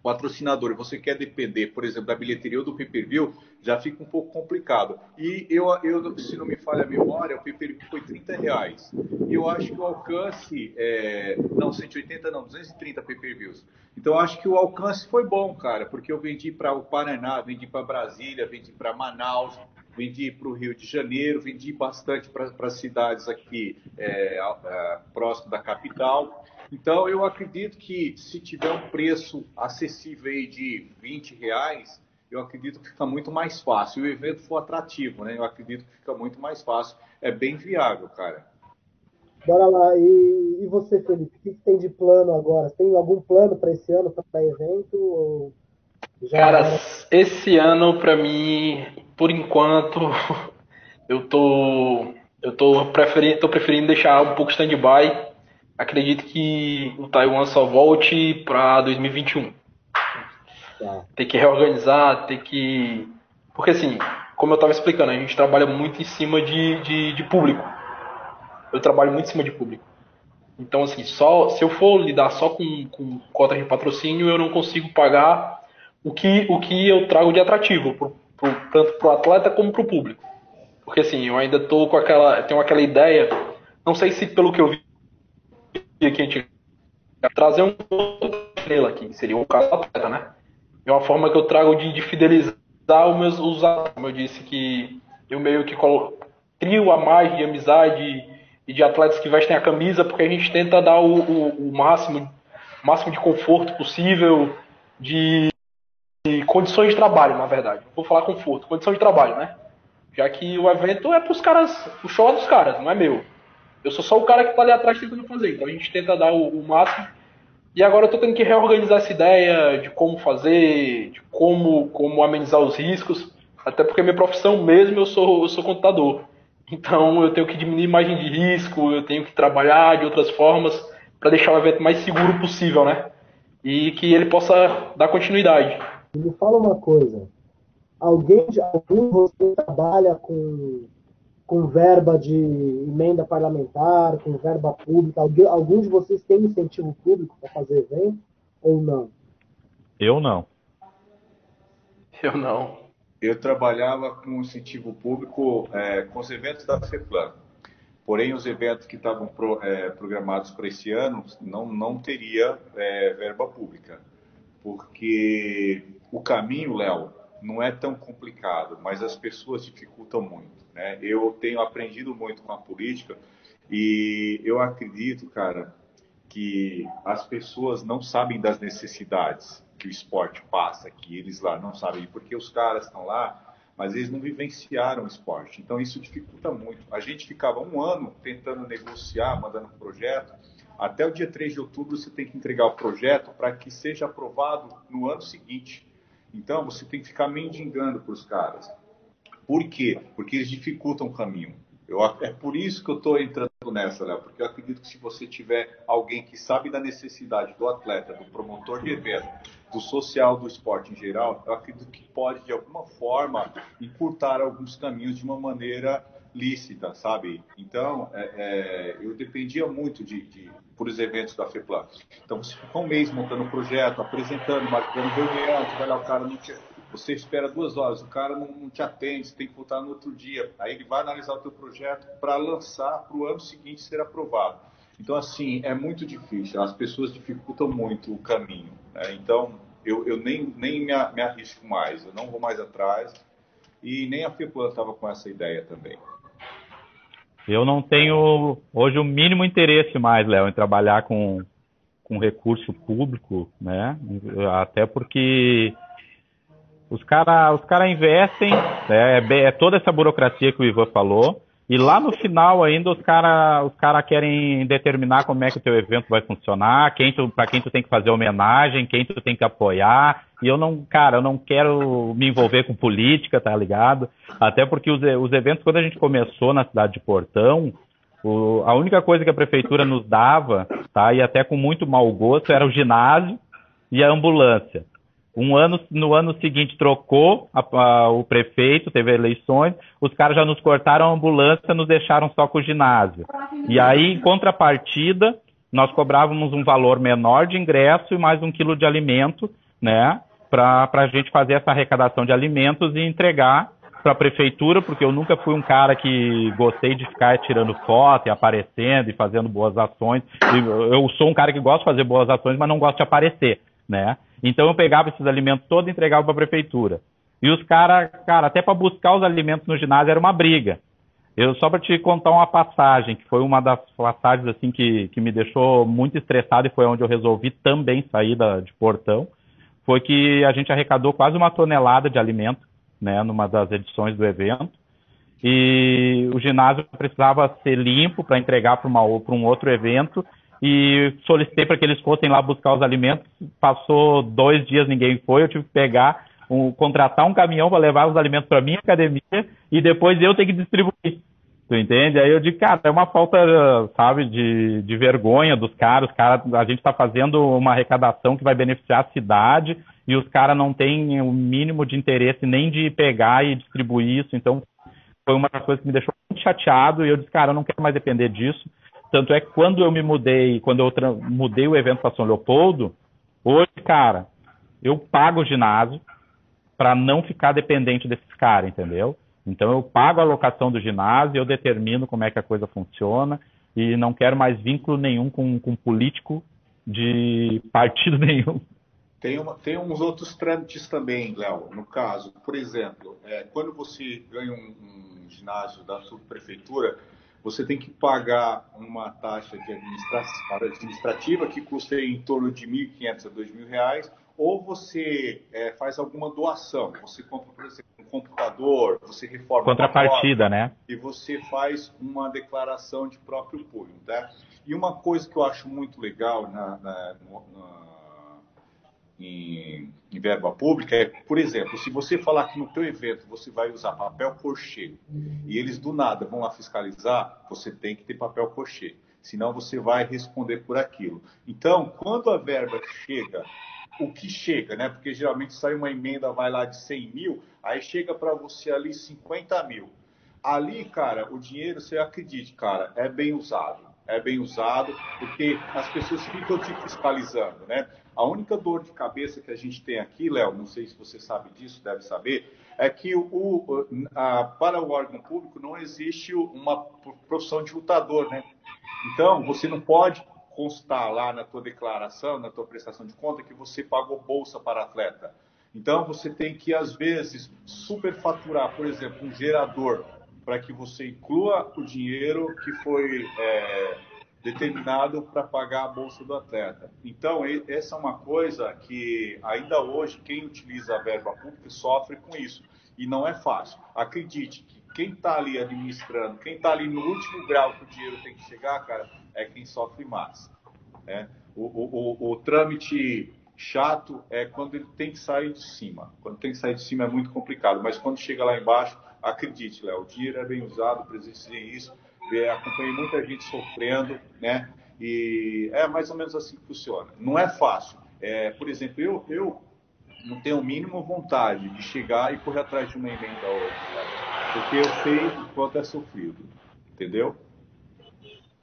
A: patrocinador, você quer depender, por exemplo, da bilheteria ou do pay-per-view, já fica um pouco complicado. E eu, eu se não me falha a memória, o pay-per-view foi 30 reais. E eu acho que o alcance, é, não, 180 não, 230 pay-per-views. Então acho que o alcance foi bom, cara, porque eu vendi para o Paraná, vendi para Brasília, vendi para Manaus, vendi para o Rio de Janeiro, vendi bastante para cidades aqui é, é, próximo da capital. Então, eu acredito que se tiver um preço acessível aí de 20 reais, eu acredito que fica muito mais fácil. Se o evento for atrativo, né? Eu acredito que fica muito mais fácil. É bem viável, cara.
B: Bora lá. E, e você, Felipe? O que, que, tem de plano agora? Tem algum plano para esse ano, para evento? Ou
E: já Cara, esse ano, para mim, por enquanto, eu tô, eu tô preferindo, tô preferindo deixar um pouco stand-by. Acredito que o Taiwan só volte para 2021. Tá. Tem que reorganizar, tem que. Porque assim, como eu estava explicando, a gente trabalha muito em cima de, de, de, público. Eu trabalho muito em cima de público. Então, assim, só se eu for lidar só com, com cota de patrocínio, eu não consigo pagar o que, o que eu trago de atrativo, pro, tanto o atleta como para o público. Porque, assim, eu ainda tô com aquela. tenho aquela ideia, não sei se pelo que eu vi aqui, gente trazer um estrela aqui, seria o caso do atleta, né? é uma forma que eu trago de, de fidelizar os meus usuários. Como eu disse, que eu meio que crio a mais de amizade e de atletas que vestem a camisa, porque a gente tenta dar o, o, o máximo, máximo de conforto possível, de, de, condições de trabalho, na verdade. Vou falar conforto, condição de trabalho, né? Já que o evento é para os caras, o show é dos caras, não é meu. Eu sou só o cara que está ali atrás tentando fazer. Então a gente tenta dar o, o máximo e agora eu estou tendo que reorganizar essa ideia de como fazer, de como, como amenizar os riscos, até porque minha profissão mesmo eu sou, eu sou contador. Então eu tenho que diminuir margem de risco, eu tenho que trabalhar de outras formas para deixar o evento mais seguro possível, né? E que ele possa dar continuidade.
B: Me fala uma coisa. Alguém, algum de vocês trabalha com com verba de emenda parlamentar, com verba pública? Alguém, algum de vocês tem incentivo público para fazer evento ou não?
C: Eu não.
E: Eu não.
A: Eu trabalhava com incentivo público é, com os eventos da FEPLAN. Porém, os eventos que estavam pro, é, programados para esse ano não, não teria é, verba pública. Porque o caminho, Léo, não é tão complicado, mas as pessoas dificultam muito. Né? Eu tenho aprendido muito com a política e eu acredito, cara, que as pessoas não sabem das necessidades que o esporte passa, que eles lá não sabem, porque os caras estão lá, mas eles não vivenciaram o esporte. Então isso dificulta muito. A gente ficava um ano tentando negociar, mandando projeto. Até o dia 3 de outubro você tem que entregar o projeto para que seja aprovado no ano seguinte. Então você tem que ficar mendigando para os caras. Por quê? Porque eles dificultam o caminho. Eu, é por isso que eu estou entrando nessa, Léo, porque eu acredito que se você tiver alguém que sabe da necessidade do atleta, do promotor de evento, do social, do esporte em geral, eu acredito que pode, de alguma forma, encurtar alguns caminhos de uma maneira lícita, sabe? Então, é, é, eu dependia muito de, de, por os eventos da FEPLAN. Então, você fica um mês montando um projeto, apresentando, marcando reunião, que vai lá, o cara não tinha você espera duas horas, o cara não, não, te atende, você tem que voltar no outro dia. Aí ele vai analisar o teu projeto para lançar para o ano seguinte ser aprovado. Então, assim, é muito difícil. As pessoas dificultam muito o caminho. Né? Então, eu, eu nem, nem me, me, arrisco mais. Eu não vou mais atrás. E nem a FEPLAN estava com essa ideia também.
C: Eu não tenho hoje o mínimo interesse mais, Léo, em trabalhar com, com recurso público, né? Até porque os caras os cara investem, né, é, é, toda essa burocracia que o Ivan falou, e lá no final ainda os caras os cara querem determinar como é que o teu evento vai funcionar, quem para quem tu tem que fazer homenagem, quem tu tem que apoiar. E eu não, cara, eu não quero me envolver com política, tá ligado? Até porque os, os eventos, quando a gente começou na cidade de Portão, o, a única coisa que a prefeitura nos dava, tá? E até com muito mau gosto, era o ginásio e a ambulância. Um ano, no ano seguinte trocou a, a, o prefeito, teve eleições, os caras já nos cortaram a ambulância, nos deixaram só com o ginásio. E aí, em contrapartida, nós cobrávamos um valor menor de ingresso e mais um quilo de alimento, né, para a gente fazer essa arrecadação de alimentos e entregar para a prefeitura, porque eu nunca fui um cara que gostei de ficar tirando foto e aparecendo e fazendo boas ações. Eu sou um cara que gosta de fazer boas ações, mas não gosto de aparecer, né? Então eu pegava esses alimentos todos e entregava para a prefeitura. E os caras, cara, até para buscar os alimentos no ginásio era uma briga. Eu só para te contar uma passagem, que foi uma das passagens assim que, que me deixou muito estressado e foi onde eu resolvi também sair da, de portão, foi que a gente arrecadou quase uma tonelada de alimento, né, numa das edições do evento. E o ginásio precisava ser limpo para entregar para um outro evento e solicitei para que eles fossem lá buscar os alimentos. Passou dois dias, ninguém foi, eu tive que pegar, um, contratar um caminhão para levar os alimentos para minha academia e depois eu ter que distribuir. Tu entende? Aí eu digo, cara, é uma falta, sabe, de, de vergonha dos caras. Cara, a gente está fazendo uma arrecadação que vai beneficiar a cidade e os caras não têm o mínimo de interesse nem de pegar e distribuir isso. Então, foi uma das coisas que me deixou muito chateado e eu disse, cara, eu não quero mais depender disso. Tanto é que quando eu me mudei, quando eu mudei o evento para São Leopoldo, hoje, cara, eu pago o ginásio para não ficar dependente desses caras, entendeu? Então eu pago a locação do ginásio, eu determino como é que a coisa funciona e não quero mais vínculo nenhum com, com político de partido nenhum.
A: Tem, uma, tem uns outros trâmites também, Léo. No caso, por exemplo, é, quando você ganha um, um ginásio da subprefeitura, você tem que pagar uma taxa de administrativa que custa em torno de R$ 1.500 a R$ 2.000 ou você é, faz alguma doação, você compra, por exemplo, um computador, você reforma
C: contrapartida, né?
A: E você faz uma declaração de próprio punho, tá? E uma coisa que eu acho muito legal na, na, na em, em, verba pública é, por exemplo, se você falar que no teu evento você vai usar papel cochê e eles do nada vão lá fiscalizar, você tem que ter papel cochê, senão você vai responder por aquilo. Então, quando a verba chega o que chega, né? Porque geralmente sai uma emenda, vai lá de 100 mil, aí chega para você ali 50 mil. Ali, cara, o dinheiro, você acredite, cara, é bem usado. É bem usado, porque as pessoas ficam te fiscalizando, né? A única dor de cabeça que a gente tem aqui, Léo, não sei se você sabe disso, deve saber, é que o, a, para o órgão público não existe uma profissão de lutador, né? Então, você não pode constar lá na tua declaração, na tua prestação de conta, que você pagou bolsa para atleta. Então, você tem que, às vezes, superfaturar, por exemplo, um gerador, para que você inclua o dinheiro que foi é, determinado para pagar a bolsa do atleta. Então, essa é uma coisa que, ainda hoje, quem utiliza a verba pública sofre com isso. E não é fácil. Acredite que quem está ali administrando, quem está ali no último grau que o dinheiro tem que chegar, cara, é quem sofre mais. Né? O, o, o, o, trâmite chato é quando ele tem que sair de cima. Quando tem que sair de cima é muito complicado, mas quando chega lá embaixo, acredite, Léo, o dinheiro é bem usado, presenciei isso, acompanhei muita gente sofrendo, né? E é mais ou menos assim que funciona. Não é fácil. É, por exemplo, eu, eu não tenho o mínimo vontade de chegar e correr atrás de uma emenda hoje, né? porque eu sei o quanto é sofrido, entendeu?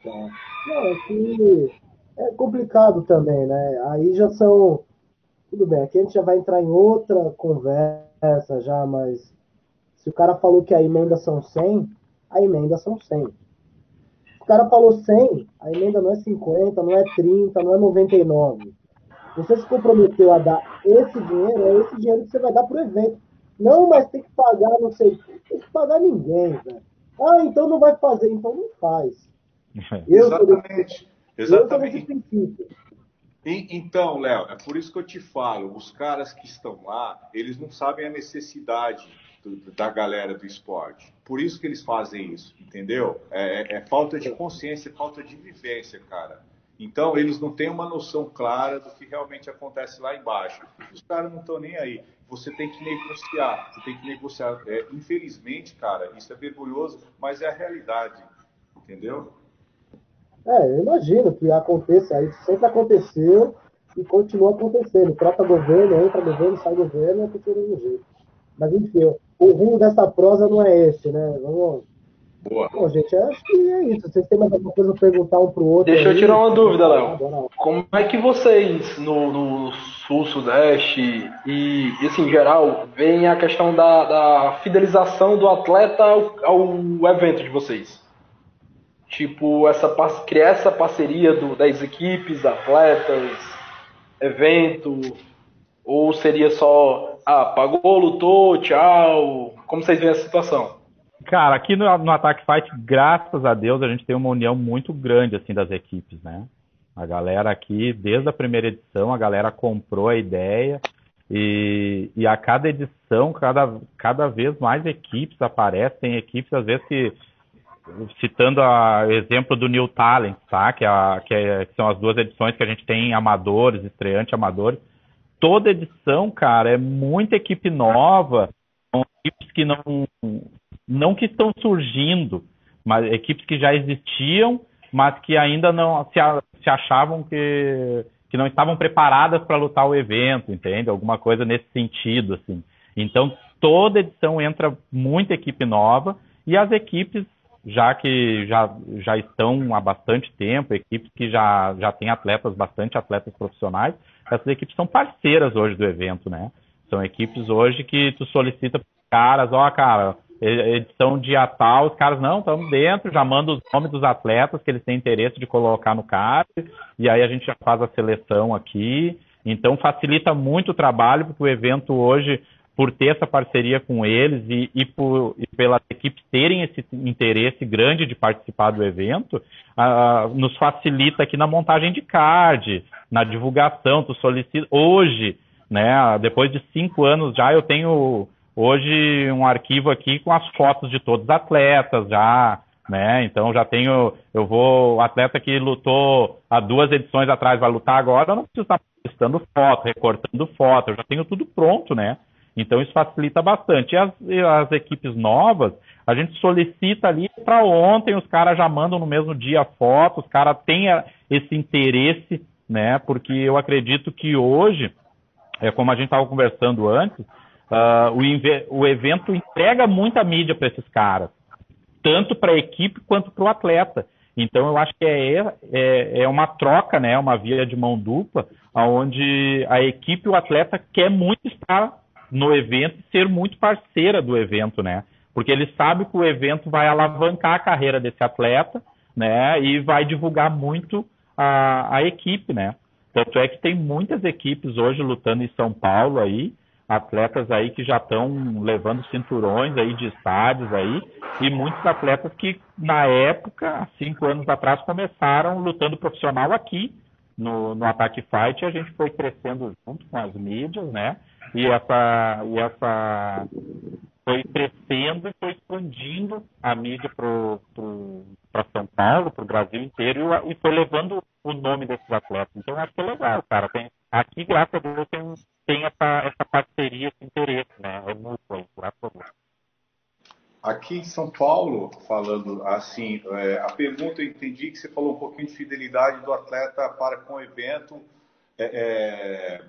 B: Tá. Não, é que é complicado também, né? Aí já são. Tudo bem, aqui a gente já vai entrar em outra conversa já, mas se o cara falou que a emenda são 100, a emenda são 100. Se o cara falou 100, a emenda não é 50, não é 30, não é 99. Você se comprometeu a dar esse dinheiro, é esse dinheiro que você vai dar para o evento. Não, mas tem que pagar, não sei. Tem que pagar ninguém, velho. Ah, então não vai fazer, então não faz.
A: Eu Exatamente. Exatamente. E, então, Léo, é por isso que eu te falo, os caras que estão lá, eles não sabem a necessidade do, da galera do esporte. Por isso que eles fazem isso, entendeu? É, é, é falta de consciência, falta de vivência, cara. Então, eles não têm uma noção clara do que realmente acontece lá embaixo. Os caras não estão nem aí. Você tem que negociar, você tem que negociar. É, infelizmente, cara, isso é vergonhoso, mas é a realidade, entendeu?
B: É, eu imagino que aconteça, isso sempre aconteceu e continua acontecendo. Troca governo, entra governo, sai governo, é do mesmo jeito. Mas enfim, o rumo dessa prosa não é esse, né? Vamos. Boa. Bom, gente, acho que é isso. Vocês têm mais alguma coisa para perguntar um para o outro?
E: Deixa aí? eu tirar uma dúvida, Léo. Como é que vocês, no, no Sul, Sudeste e, e assim, em geral, veem a questão da, da fidelização do atleta ao, ao evento de vocês? Tipo, essa, criar essa parceria do, das equipes, atletas, evento, ou seria só Ah, pagou, lutou, tchau. Como vocês veem a situação?
C: Cara, aqui no, no Attack Fight, graças a Deus, a gente tem uma união muito grande assim das equipes, né? A galera aqui, desde a primeira edição, a galera comprou a ideia e, e a cada edição, cada, cada vez mais equipes aparecem, equipes às vezes que citando o exemplo do New Talent, tá? Que, é a, que, é, que, são as duas edições que a gente tem amadores, estreante amadores. Toda edição, cara, é muita equipe nova, são equipes que não, não que estão surgindo, mas equipes que já existiam, mas que ainda não se, se achavam que, que não estavam preparadas para lutar o evento, entende? Alguma coisa nesse sentido, assim. Então, toda edição entra muita equipe nova e as equipes já que já, já estão há bastante tempo, equipes que já, já têm atletas, bastante atletas profissionais, essas equipes são parceiras hoje do evento, né? São equipes hoje que tu solicita caras, ó, cara, edição dia tal, os caras, não, estamos dentro, já manda os nomes dos atletas que eles têm interesse de colocar no card, e aí a gente já faz a seleção aqui. Então facilita muito o trabalho, porque o evento hoje por ter essa parceria com eles e, e, por, e pelas equipes terem esse interesse grande de participar do evento, uh, nos facilita aqui na montagem de card, na divulgação, tu solicita. Hoje, né, depois de cinco anos já, eu tenho hoje um arquivo aqui com as fotos de todos os atletas já, né? Então já tenho, eu vou, o atleta que lutou há duas edições atrás vai lutar agora, eu não preciso estar postando foto, recortando foto, eu já tenho tudo pronto, né? Então isso facilita bastante. E as, as equipes novas, a gente solicita ali para ontem, os caras já mandam no mesmo dia foto, os caras têm esse interesse, né? Porque eu acredito que hoje, é como a gente estava conversando antes, uh, o, o evento entrega muita mídia para esses caras, tanto para a equipe quanto para o atleta. Então eu acho que é, é, é, uma troca, né? Uma via de mão dupla, onde a equipe e o atleta quer muito estar no evento e ser muito parceira do evento, né? Porque ele sabe que o evento vai alavancar a carreira desse atleta, né? E vai divulgar muito a, a equipe, né? Tanto é que tem muitas equipes hoje lutando em São Paulo aí, atletas aí que já estão levando cinturões aí de estádios aí, e muitos atletas que na época, cinco anos atrás, começaram lutando profissional aqui no, no Attack Fight, e a gente foi crescendo junto com as mídias, né? E essa, e essa foi crescendo e foi expandindo a mídia para São Paulo, para o Brasil inteiro, e foi levando o nome desses atletas. Então, acho que é legal, cara. Tem, aqui, graças a Deus, tem, tem essa, essa parceria, esse interesse, né? É mútuo, graças a Deus.
A: Aqui em São Paulo, falando assim, é, a pergunta eu entendi que você falou um pouquinho de fidelidade do atleta para com o evento. É, é,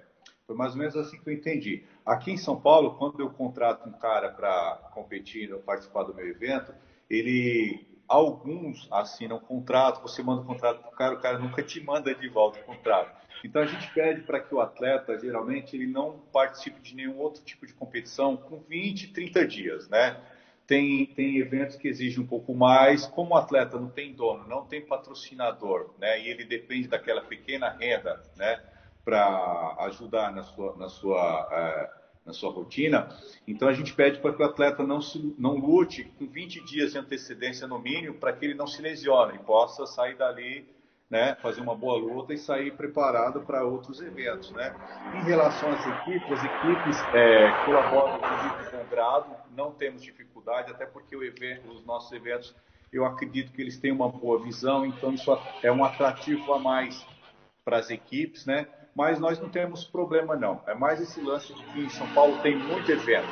A: foi mais ou menos assim que eu entendi. Aqui em São Paulo, quando eu contrato um cara para competir ou participar do meu evento, ele alguns assinam um contrato, você manda um contrato para o cara, o cara nunca te manda de volta o contrato. Então a gente pede para que o atleta, geralmente, ele não participe de nenhum outro tipo de competição com 20, 30 dias, né? Tem, tem eventos que exigem um pouco mais, como o atleta não tem dono, não tem patrocinador, né? E ele depende daquela pequena renda, né? Para ajudar na sua, na sua, é, na sua rotina. Então a gente pede para que o atleta não, se, não lute com 20 dias de antecedência no mínimo para que ele não se lesione e possa sair dali, né, fazer uma boa luta e sair preparado para outros eventos. Né? Em relação às equipes, as equipes é, colaboram com o grado, não temos dificuldade, até porque evento, os nossos eventos eu acredito que eles têm uma boa visão, então isso é um atrativo a mais para as equipes, né? Mas nós não temos problema não. É mais esse lance de que em São Paulo tem muito evento,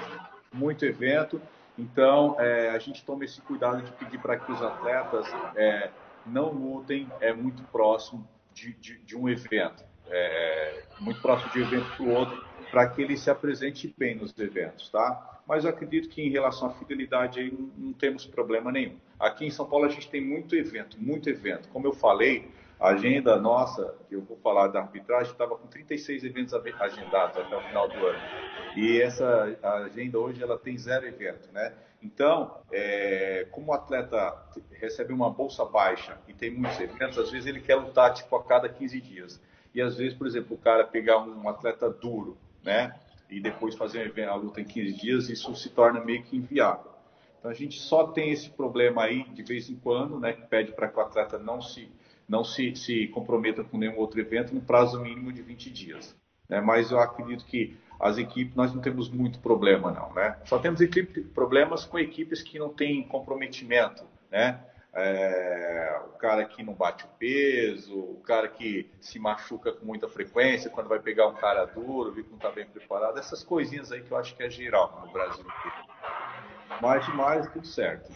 A: muito evento, então é, a gente toma esse cuidado de pedir para que os atletas é, não lutem é muito próximo de, de, de um evento, é, muito próximo de um evento para o outro, para que ele se apresente bem nos eventos, tá? Mas eu acredito que em relação à fidelidade aí não, não temos problema nenhum. Aqui em São Paulo a gente tem muito evento, muito evento. Como eu falei, a agenda nossa, que eu vou falar da arbitragem, estava com 36 eventos agendados até o final do ano. E essa agenda hoje ela tem zero evento, né? Então, é, como o atleta recebe uma bolsa baixa e tem muitos eventos, às vezes ele quer lutar tipo a cada 15 dias. E às vezes, por exemplo, o cara pegar um atleta duro, né? e depois fazer a luta em 15 dias, isso se torna meio que inviável. Então a gente só tem esse problema aí de vez em quando, né, que pede para que o atleta não se não se, se comprometa com nenhum outro evento no prazo mínimo de 20 dias. Né? Mas eu acredito que as equipes, nós não temos muito problema não, né? Só temos equipe, problemas com equipes que não têm comprometimento, né? É, o cara que não bate o peso, o cara que se machuca com muita frequência, quando vai pegar um cara duro, viu que não está bem preparado, essas coisinhas aí que eu acho que é geral no Brasil Mas demais, tudo certo.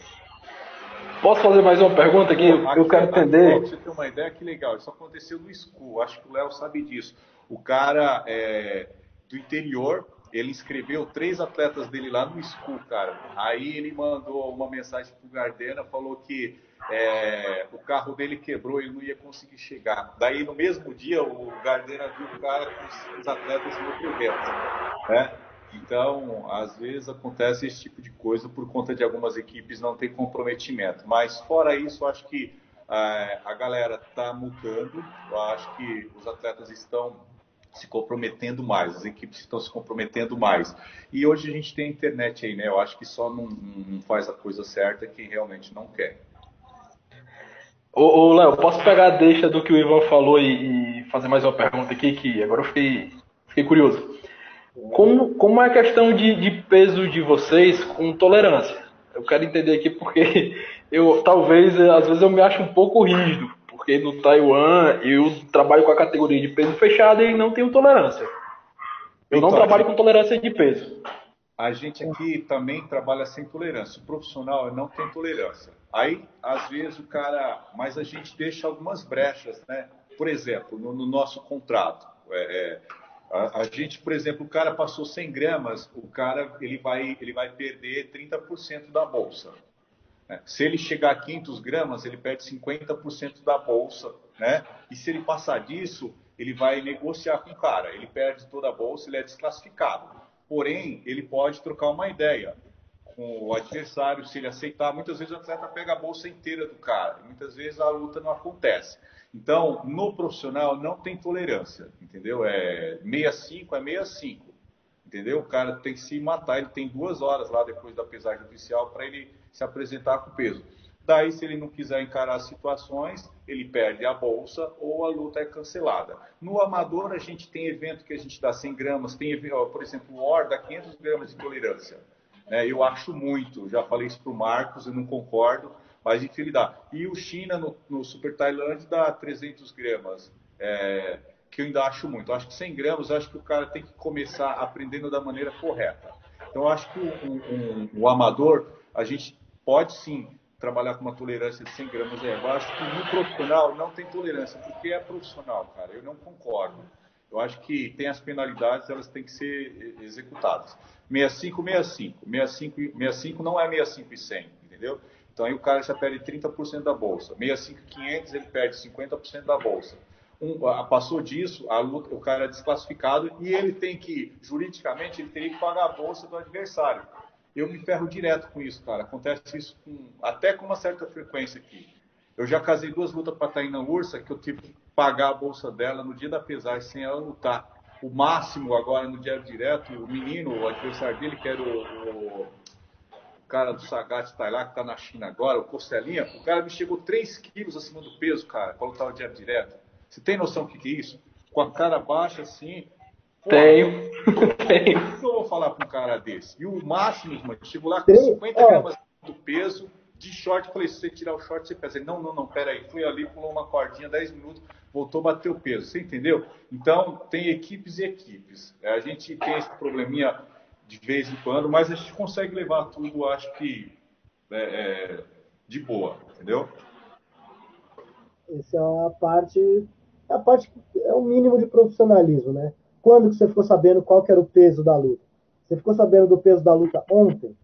E: Posso fazer mais uma pergunta aqui? aqui eu quero entender.
A: Pra você ter uma ideia, que legal. Isso aconteceu no School. Acho que o Léo sabe disso. O cara é, do interior, ele inscreveu três atletas dele lá no School, cara. Aí ele mandou uma mensagem pro Gardena, falou que é, o carro dele quebrou, ele não ia conseguir chegar. Daí, no mesmo dia, o Gardena viu o cara com os atletas no evento. Né? Então, às vezes acontece esse tipo de coisa por conta de algumas equipes não ter comprometimento. Mas, fora isso, acho que é, a galera está mudando. Eu acho que os atletas estão se comprometendo mais, as equipes estão se comprometendo mais. E hoje a gente tem internet aí, né? Eu acho que só não, não faz a coisa certa quem realmente não quer.
E: Ô, ô Léo, posso pegar a deixa do que o Ivan falou e, e, fazer mais uma pergunta aqui, que agora eu fiquei, fiquei curioso. Como, como é a questão de, de peso de vocês com tolerância? Eu quero entender aqui porque eu talvez, às vezes eu me acho um pouco rígido, porque no Taiwan eu trabalho com a categoria de peso fechado e não tenho tolerância. Eu então, não trabalho com tolerância de peso.
A: A gente aqui também trabalha sem tolerância. O profissional não tem tolerância. Aí, às vezes, o cara. Mas a gente deixa algumas brechas, né? Por exemplo, no, no nosso contrato. É, é, a, a, gente, por exemplo, o cara passou 100 gramas, o cara ele vai, ele vai perder 30% da bolsa. Né? Se ele chegar a 500 gramas, ele perde 50% da bolsa. Né? E se ele passar disso, ele vai negociar com o cara. Ele perde toda a bolsa, ele é desclassificado. Porém, ele pode trocar uma ideia com o adversário, se ele aceitar. Muitas vezes o atleta pega a bolsa inteira do cara, muitas vezes a luta não acontece. Então, no profissional não tem tolerância, entendeu? É 65 é 65, entendeu? O cara tem que se matar, ele tem duas horas lá depois da pesagem oficial para ele se apresentar com peso. Daí, se ele não quiser encarar as situações, ele perde a bolsa ou a luta é cancelada. No amador, a gente tem evento que a gente dá 100 gramas, tem, por exemplo, o OR dá 500 gramas de tolerância. É, eu acho muito, já falei isso para o Marcos, eu não concordo, enfim, ele dá. E o China, no, no Super Thailand, dá 300 gramas, é, que eu ainda acho muito. Acho que 100 gramas, acho que o cara tem que começar aprendendo da maneira correta. Então, acho que o, um, o amador, a gente pode sim trabalhar com uma tolerância de 100 gramas é. Eu acho que no profissional não tem tolerância, porque é profissional, cara. Eu não concordo. Eu acho que tem as penalidades, elas têm que ser executadas. 65, 65. 65, 65 não é 65 e 100, entendeu? Então aí o cara já perde 30% da bolsa. 65 500 ele perde 50% da bolsa. Um, passou disso, a luta, o cara é desclassificado e ele tem que, juridicamente, ele teria que pagar a bolsa do adversário eu me ferro direto com isso, cara. Acontece isso com, até com uma certa frequência aqui. Eu já casei duas lutas para Taina Ursa que eu tive que pagar a bolsa dela no dia da pesagem sem ela lutar. O máximo agora no dia direto, o menino, o adversário dele, que era o, o cara do Sagat tá lá, que tá na China agora, o Costelinha, o cara me chegou 3 quilos acima do peso, cara, para lutar o dia direto. Você tem noção do que, que é isso? Com a cara baixa assim,
E: tenho.
A: Tenho. O que eu vou falar para um cara desse? E o máximo, mano, chegou lá com 50 é. gramas do peso, de short, falei, se você tirar o short, você pesa. Ele, não, não, não, pera aí. Fui ali, pulou uma cordinha, 10 minutos, voltou, bateu o peso. Você entendeu? Então, tem equipes e equipes. A gente tem esse probleminha de vez em quando, mas a gente consegue levar tudo, acho que, é, é, de boa, entendeu?
D: Essa é a parte, a parte, é o mínimo de profissionalismo, né? Quando que você ficou sabendo qual era o peso da luta? Você ficou sabendo do peso da luta ontem?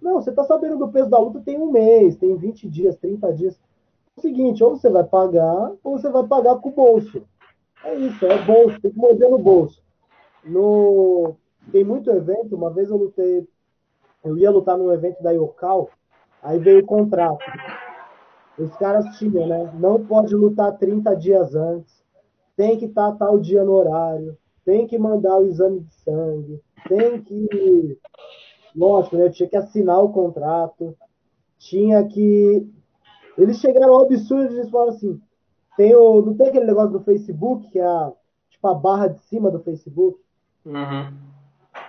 D: Não, você está sabendo do peso da luta tem um mês, tem 20 dias, 30 dias. É o seguinte, ou você vai pagar, ou você vai pagar com o bolso. É isso, é bolso, tem que mover no bolso. No... Tem muito evento, uma vez eu lutei, eu ia lutar num evento da Yocal, aí veio o contrato. Os caras tinham, né? Não pode lutar 30 dias antes, tem que estar tal dia no horário, tem que mandar o exame de sangue, tem que. Lógico, né? Tinha que assinar o contrato, tinha que. Eles chegaram ao absurdo, eles falaram assim: tem o, não tem aquele negócio do Facebook, que é a, tipo a barra de cima do Facebook?
E: Uhum.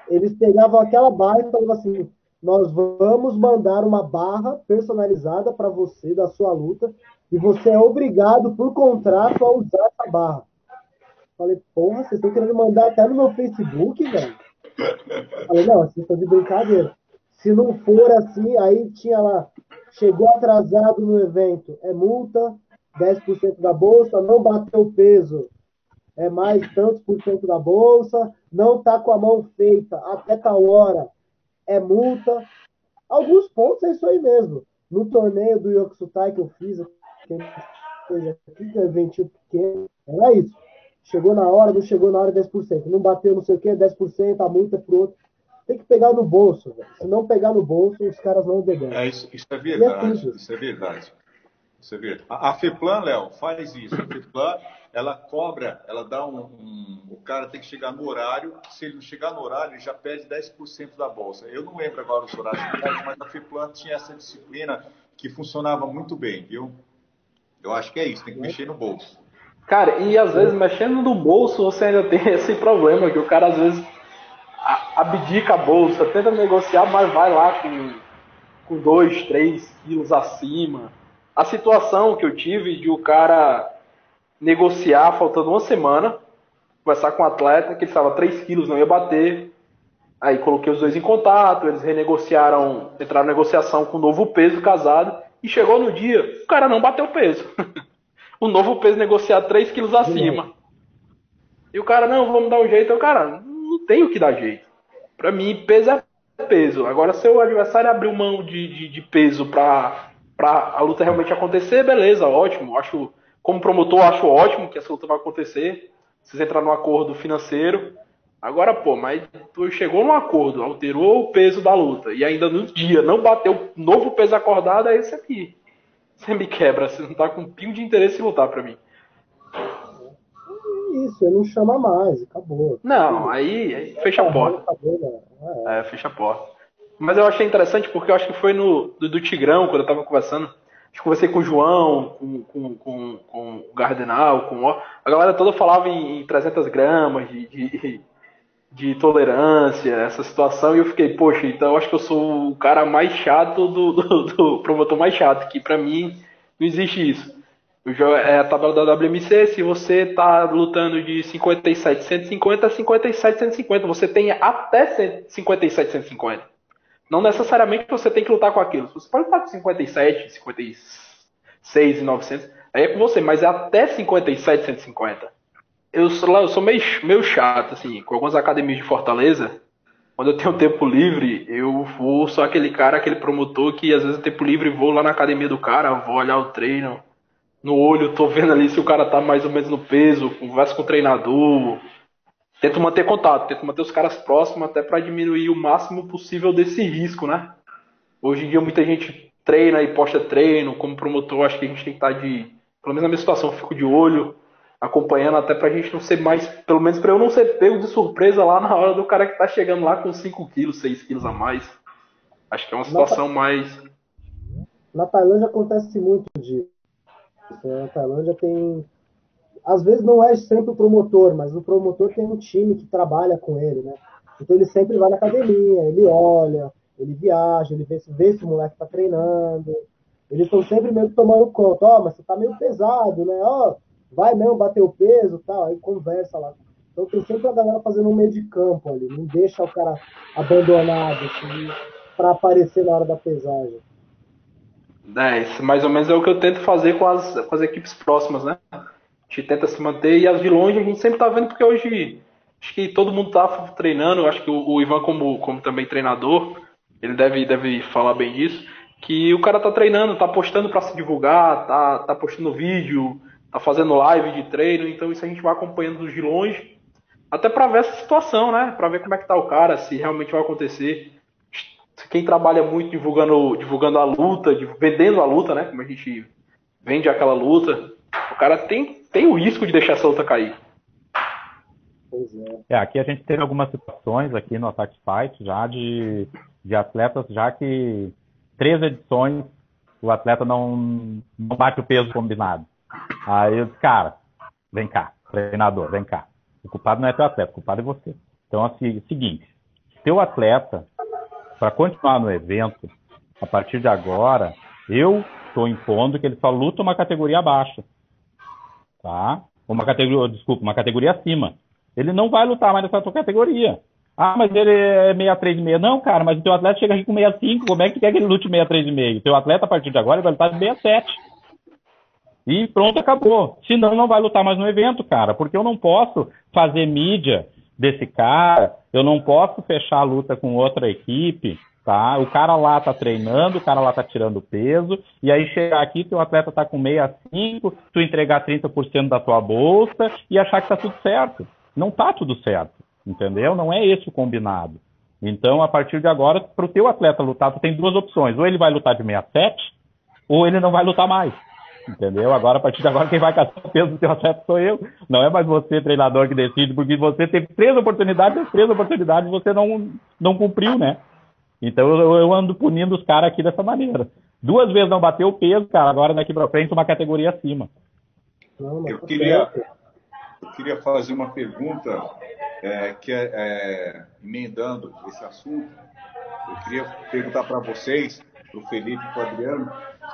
D: Eles pegavam aquela barra e falavam assim: nós vamos mandar uma barra personalizada para você da sua luta e você é obrigado por contrato a usar essa barra. Falei, porra, vocês estão querendo mandar até no meu Facebook, velho? Falei, não, vocês estão de brincadeira. Se não for assim, aí tinha lá, chegou atrasado no evento, é multa, 10% da bolsa, não bateu o peso, é mais tantos por cento da bolsa, não tá com a mão feita até tal hora, é multa. Alguns pontos é isso aí mesmo. No torneio do Yokosutai que eu fiz, que é um eventinho pequeno, era isso. Chegou na hora, não chegou na hora 10%. Não bateu não sei o que, 10%, a multa é pro outro. Tem que pegar no bolso, velho. Se não pegar no bolso, os caras não obedecem.
A: É, isso, isso é verdade. É isso é verdade. Isso é verdade. A, a FEPLAN, Léo, faz isso. A FEPLAN, ela cobra, ela dá um, um, O cara tem que chegar no horário. Se ele não chegar no horário, ele já perde 10% da bolsa. Eu não lembro agora os horários, mas a FEPLAN tinha essa disciplina que funcionava muito bem, viu? Eu acho que é isso, tem que mexer no bolso.
E: Cara, e às vezes mexendo no bolso você ainda tem esse problema, que o cara às vezes abdica a bolsa, tenta negociar, mas vai lá com, com 2, 3 quilos acima. A situação que eu tive de o cara negociar faltando uma semana, conversar com o atleta, que ele estava 3 quilos, não ia bater. Aí coloquei os dois em contato, eles renegociaram, entraram em negociação com o novo peso casado, e chegou no dia, o cara não bateu o peso. o novo peso negociado 3 quilos acima. E o cara, não, vamos dar um jeito. o cara, não tem o que dar jeito. Para mim, peso é peso. Agora, se o adversário abriu mão de, de, de peso para a luta realmente acontecer, beleza, ótimo. Acho, como promotor, acho ótimo que essa luta vai acontecer. Vocês entraram num acordo financeiro. Agora, pô, mas tu chegou num acordo, alterou o peso da luta e ainda no dia não bateu o novo peso acordado, é esse aqui. Você me quebra, você não tá com um pingo de interesse em lutar pra mim.
D: Isso, ele não chama mais, acabou.
E: Não, aí, aí fecha a porta. Acabou, né? é. é, fecha a porta. Mas eu achei interessante porque eu acho que foi no do, do Tigrão, quando eu tava conversando. Que conversei com o João, com, com, com, com o Gardenal, com o. A galera toda falava em, em 300 gramas de, de de tolerância, essa situação, e eu fiquei, poxa, então eu acho que eu sou o cara mais chato do, do, do promotor mais chato, que para mim não existe isso. É a tabela da WMC, se você tá lutando de 57, 150 a 57, 150, você tem até 57, 150. Não necessariamente você tem que lutar com aquilo. Você pode lutar com 57, 56 e 900, aí é com você, mas é até 57, 150 eu sou, eu sou meio, meio chato, assim, com algumas academias de Fortaleza. Quando eu tenho tempo livre, eu vou, sou aquele cara, aquele promotor que às vezes eu tempo livre vou lá na academia do cara, vou olhar o treino no olho, tô vendo ali se o cara tá mais ou menos no peso, converso com o treinador, tento manter contato, tento manter os caras próximos até para diminuir o máximo possível desse risco, né? Hoje em dia muita gente treina e posta treino, como promotor acho que a gente tem que estar tá de, pelo menos na minha situação, fico de olho, acompanhando até pra gente não ser mais, pelo menos pra eu não ser pego de surpresa lá na hora do cara que tá chegando lá com 5 quilos, 6 quilos a mais. Acho que é uma situação na, mais.
D: Na Tailândia acontece muito disso. Na Tailândia tem. Às vezes não é sempre o promotor, mas o promotor tem um time que trabalha com ele, né? Então ele sempre vai na academia, ele olha, ele viaja, ele vê vê se o moleque tá treinando. Eles estão sempre meio que tomando conta, ó, oh, mas você tá meio pesado, né? Ó, oh, vai mesmo bater o peso tal, aí conversa lá. Então tem sempre a galera fazendo um meio de campo ali, não deixa o cara abandonado assim, para aparecer na hora da pesagem.
E: É, isso mais ou menos é o que eu tento fazer com as, com as equipes próximas, né? Gente tenta se manter e as vilões a gente sempre tá vendo porque hoje acho que todo mundo tá treinando, acho que o, o Ivan como, como também treinador, ele deve, deve falar bem disso, que o cara tá treinando, tá postando para se divulgar, tá, tá postando vídeo, tá fazendo live de treino, então isso a gente vai acompanhando de longe, até para ver essa situação, né? Para ver como é que tá o cara, se realmente vai acontecer. Quem trabalha muito divulgando, divulgando a luta, vendendo a luta, né? Como a gente vende aquela luta, o cara tem, tem o risco de deixar essa luta cair.
D: Pois é.
C: É, aqui a gente teve algumas situações aqui no Attack Fight já de, de atletas já que três edições o atleta não, não bate o peso combinado. Aí eu disse, cara, vem cá, treinador, vem cá. O culpado não é teu atleta, o culpado é você. Então, assim, seguinte, teu atleta, para continuar no evento, a partir de agora, eu estou impondo que ele só luta uma categoria abaixo. Tá? Uma categoria, desculpa, uma categoria acima. Ele não vai lutar mais nessa tua categoria. Ah, mas ele é 63,5. Não, cara, mas o teu atleta chega aqui com 65. Como é que tu quer que ele lute 63,5? O teu atleta, a partir de agora, vai lutar de 67. E pronto, acabou. Senão, não vai lutar mais no evento, cara. Porque eu não posso fazer mídia desse cara. Eu não posso fechar a luta com outra equipe. Tá? O cara lá tá treinando, o cara lá tá tirando peso, e aí chegar aqui, teu atleta tá com 65, tu entregar 30% da tua bolsa e achar que tá tudo certo. Não tá tudo certo, entendeu? Não é esse o combinado. Então, a partir de agora, para o teu atleta lutar, tu tem duas opções. Ou ele vai lutar de 67, ou ele não vai lutar mais. Entendeu? Agora, a partir de agora, quem vai caçar o peso do teu atleta sou eu. Não é mais você, treinador, que decide, porque você teve três oportunidades, as três oportunidades você não, não cumpriu, né? Então eu, eu ando punindo os caras aqui dessa maneira. Duas vezes não bateu o peso, cara, agora daqui para frente uma categoria acima.
A: Eu, queria, eu queria fazer uma pergunta é, que é, é, emendando esse assunto. Eu queria perguntar para vocês, para o Felipe e para o Adriano,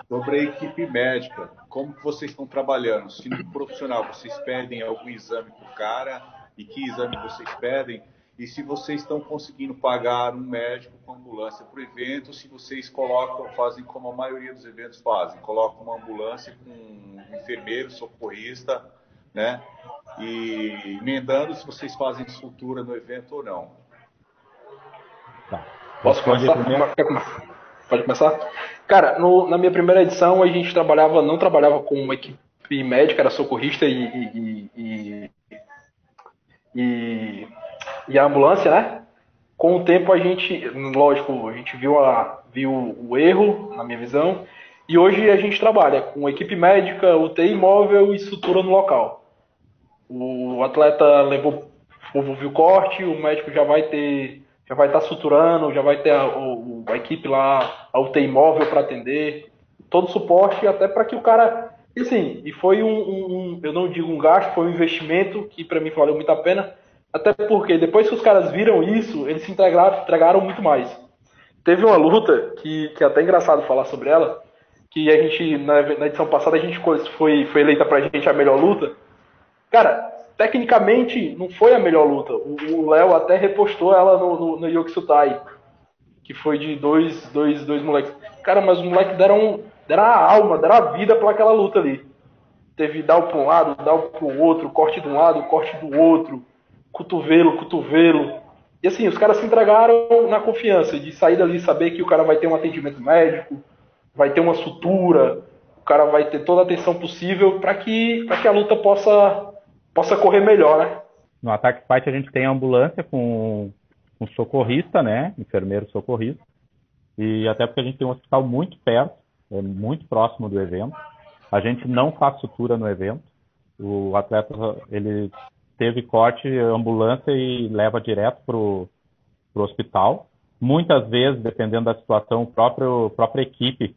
A: sobre a equipe médica. Como vocês estão trabalhando? Se no profissional vocês pedem algum exame para o cara e que exame vocês pedem? E se vocês estão conseguindo pagar um médico com ambulância para o evento, se vocês colocam, fazem como a maioria dos eventos fazem, colocam uma ambulância com um enfermeiro, socorrista, né? E emendando se vocês fazem estrutura no evento ou não.
E: Tá. Posso começar? Pode começar? Cara, no, na minha primeira edição a gente trabalhava, não trabalhava com uma equipe médica, era socorrista e, e, e, e e a ambulância, né? Com o tempo a gente, lógico, a gente viu, a, viu o erro, na minha visão, e hoje a gente trabalha com equipe médica, UTI móvel e sutura no local. O atleta levou, viu o corte, o médico já vai ter, já vai estar tá suturando, já vai ter a, a, equipe lá, a UTI móvel para atender, todo o suporte até para que o cara, assim, e foi um, um, eu não digo um gasto, foi um investimento que para mim valeu muito a pena, até porque depois que os caras viram isso, eles se entregaram, entregaram muito mais. Teve uma luta que, que é até engraçado falar sobre ela, que a gente, na, na edição passada, a gente foi, foi eleita pra gente a melhor luta. Cara, tecnicamente não foi a melhor luta. O Léo até repostou ela no, no, no que foi de dois, dois, dois moleques. Cara, mas os moleques deram, deram a alma, deram a vida para aquela luta ali. Teve dar para um lado, dar para o outro, corte de um lado, corte do outro cotovelo, cotovelo. E assim, os caras se entregaram na confiança de sair dali saber que o cara vai ter um atendimento médico, vai ter uma sutura, o cara vai ter toda a atenção possível para que, que a luta possa, possa correr melhor, né?
C: No Ataque Fight a gente tem ambulância com um socorrista, né? Enfermeiro socorrista. E até porque a gente tem um hospital muito perto, é muito próximo do evento. A gente não faz sutura no evento. O atleta ele teve corte, ambulância e leva direto para o hospital. Muitas vezes, dependendo da situação, a própria equipe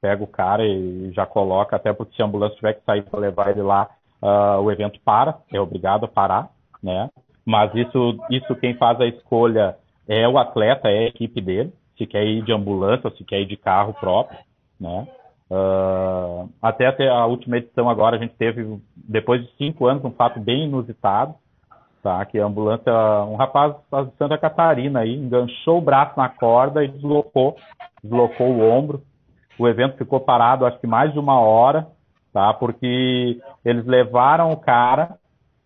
C: pega o cara e já coloca, até porque se a ambulância tiver que sair para levar ele lá, uh, o evento para, é obrigado a parar, né? Mas isso, isso quem faz a escolha é o atleta, é a equipe dele, se quer ir de ambulância se quer ir de carro próprio, né? Uh, até, até a última edição agora a gente teve, depois de cinco anos, um fato bem inusitado, tá? Que a ambulância, um rapaz de Santa Catarina aí, enganchou o braço na corda e deslocou, deslocou o ombro. O evento ficou parado acho que mais de uma hora, tá? Porque eles levaram o cara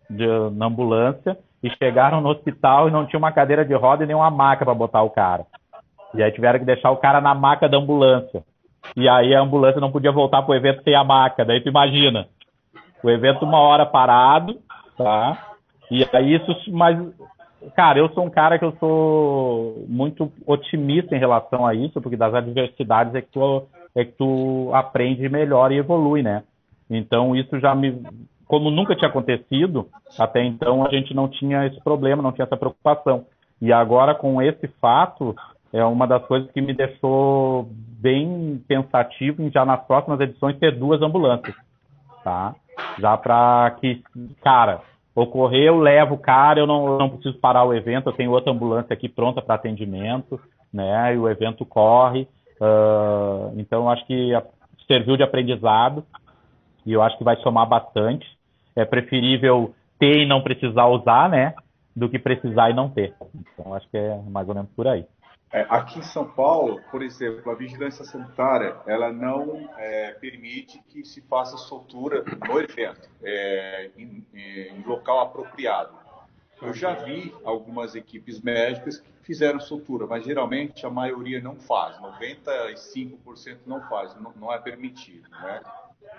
C: de, na ambulância e chegaram no hospital e não tinha uma cadeira de roda e nem uma maca para botar o cara. E aí tiveram que deixar o cara na maca da ambulância. E aí a ambulância não podia voltar pro evento sem a maca. Daí tu imagina. O evento uma hora parado, tá? E aí isso, mas, cara, eu sou um cara que eu sou muito otimista em relação a isso, porque das adversidades é que tu, é que tu aprende melhor e evolui, né? Então isso já me como nunca tinha acontecido, até então a gente não tinha esse problema, não tinha essa preocupação. E agora, com esse fato, é uma das coisas que me deixou bem pensativo em já nas próximas edições ter duas ambulâncias, tá? Já para que, cara, ocorreu, levo o cara, eu não, eu não preciso parar o evento, eu tenho outra ambulância aqui pronta para atendimento, né? E o evento corre. Uh, então, acho que serviu de aprendizado e eu acho que vai somar bastante. É preferível ter e não precisar usar, né? Do que precisar e não ter. Então, acho que é mais ou menos por aí.
A: É, aqui em São Paulo, por exemplo, a vigilância sanitária ela não é, permite que se faça soltura no evento, é, em, em, local apropriado. Eu já vi algumas equipes médicas que fizeram soltura, mas geralmente a maioria não faz, 95% não faz, não, não é permitido, né?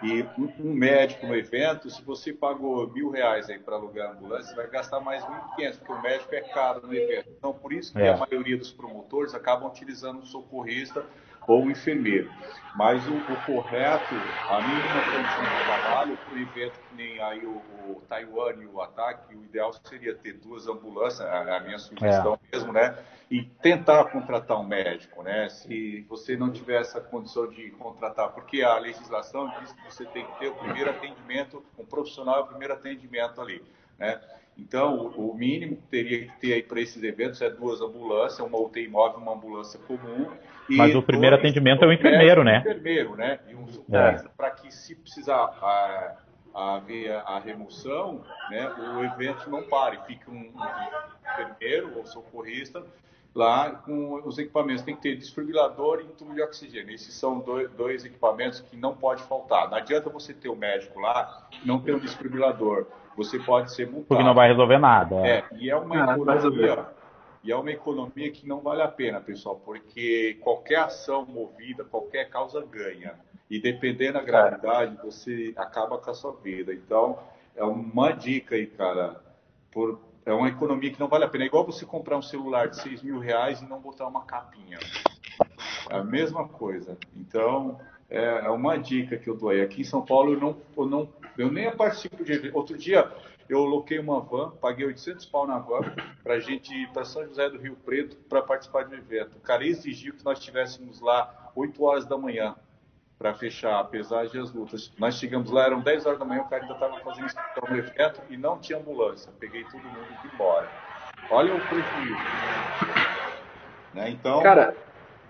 A: E um médico no evento, se você pagou mil reais aí para alugar a ambulância, você vai gastar mais 1.500, porque o médico é caro no evento. Então, por isso que é. a maioria dos promotores acabam utilizando um socorrista ou enfermeiro. Mas o, o correto, a mínima condição de trabalho, o evento que nem aí o, o Taiwan e o ataque, o ideal seria ter duas ambulâncias, a, a minha sugestão é. mesmo, né? E tentar contratar um médico, né? Se você não tiver essa condição de contratar, porque a legislação diz que você tem que ter o primeiro atendimento, um profissional é o primeiro atendimento ali, né? Então, o mínimo que teria que ter aí para esses eventos é duas ambulâncias, uma UTI móvel, uma ambulância comum.
C: Mas o primeiro dois, atendimento é o enfermeiro, né?
A: enfermeiro, né? E um suporte é. para que, se precisar a, a haver a remoção, né, o evento não pare. Fica um, um enfermeiro ou socorrista lá com os equipamentos. Tem que ter desfibrilador e tubo de oxigênio. Esses são dois, dois, equipamentos que não pode faltar. Não adianta você ter o um médico lá e não ter o um desfibrilador você pode ser multado.
C: Porque não vai resolver nada.
A: É, e é uma ah, economia, e é uma economia que não vale a pena, pessoal, porque qualquer ação movida, qualquer causa ganha. E dependendo da gravidade, você acaba com a sua vida. Então, é uma dica aí, cara. Por, é uma economia que não vale a pena. É igual você comprar um celular de 6 mil reais e não botar uma capinha. É a mesma coisa. Então, é, é uma dica que eu dou aí. Aqui em São Paulo, eu não, eu não eu nem participo de evento. Outro dia eu loquei uma van, paguei 800 pau na van para gente ir para São José do Rio Preto para participar de um evento. O cara exigiu que nós estivéssemos lá 8 horas da manhã para fechar a pesagem e as lutas. Nós chegamos lá, eram 10 horas da manhã, o cara ainda estava fazendo inscrição no evento e não tinha ambulância. Peguei todo mundo e fui embora. Olha o prejuízo. Né? Então,
E: cara,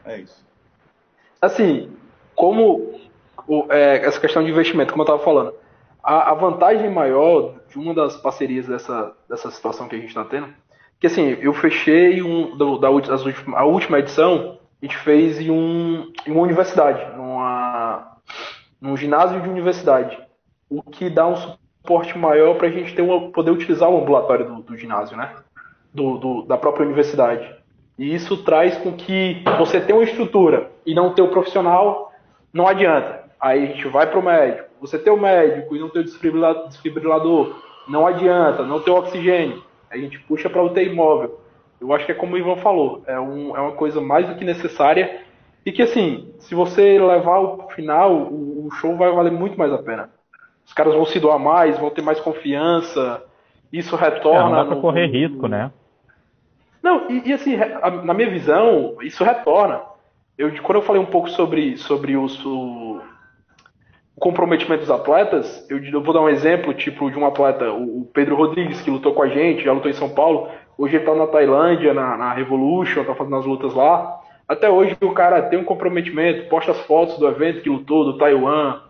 A: é isso.
E: Assim, como o, é, essa questão de investimento, como eu estava falando, a, a, vantagem maior de uma das parcerias dessa, dessa situação que a gente está tendo, que assim, eu fechei um, da as a última edição, a gente fez em, um, em uma universidade, numa, num ginásio de universidade, o que dá um suporte maior para a gente ter uma, poder utilizar o ambulatório do, do ginásio, né? Do, do, da própria universidade. E isso traz com que você tenha uma estrutura e não ter o profissional, não adianta. Aí a gente vai para o médico, você ter o médico e não ter o desfibrilador, não adianta, não ter o oxigênio. A gente puxa para o UTI móvel. Eu acho que é como o Ivan falou, é, um, é uma coisa mais do que necessária e que assim, se você levar ao final, o, o show vai valer muito mais a pena. Os caras vão se doar mais, vão ter mais confiança, isso retorna. É,
C: não dá pra no, correr risco, né?
E: Não, e, e assim, na minha visão, isso retorna. Eu, quando eu falei um pouco sobre, sobre o, comprometimento dos atletas, eu, eu, vou dar um exemplo, tipo, de um atleta, o, Pedro Rodrigues, que lutou com a gente, já lutou em São Paulo, hoje ele tá na Tailândia, na, na Revolution, tá fazendo as lutas lá. Até hoje o cara tem um comprometimento, posta as fotos do evento que lutou, do Taiwan,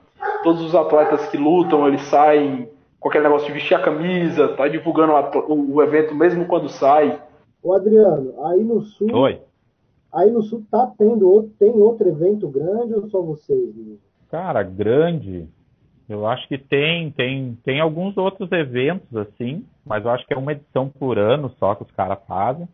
E: todos os atletas que lutam, eles saem com aquele negócio de vestir a camisa, tá divulgando o, o evento mesmo quando sai.
D: Ô Adriano, aí no sul.
C: Oi.
D: Aí no sul tá tendo tem outro evento grande ou só vocês? Né?
C: Cara, grande. Eu acho que tem, tem, tem alguns outros eventos assim, mas eu acho que é uma edição por ano só que os caras fazem,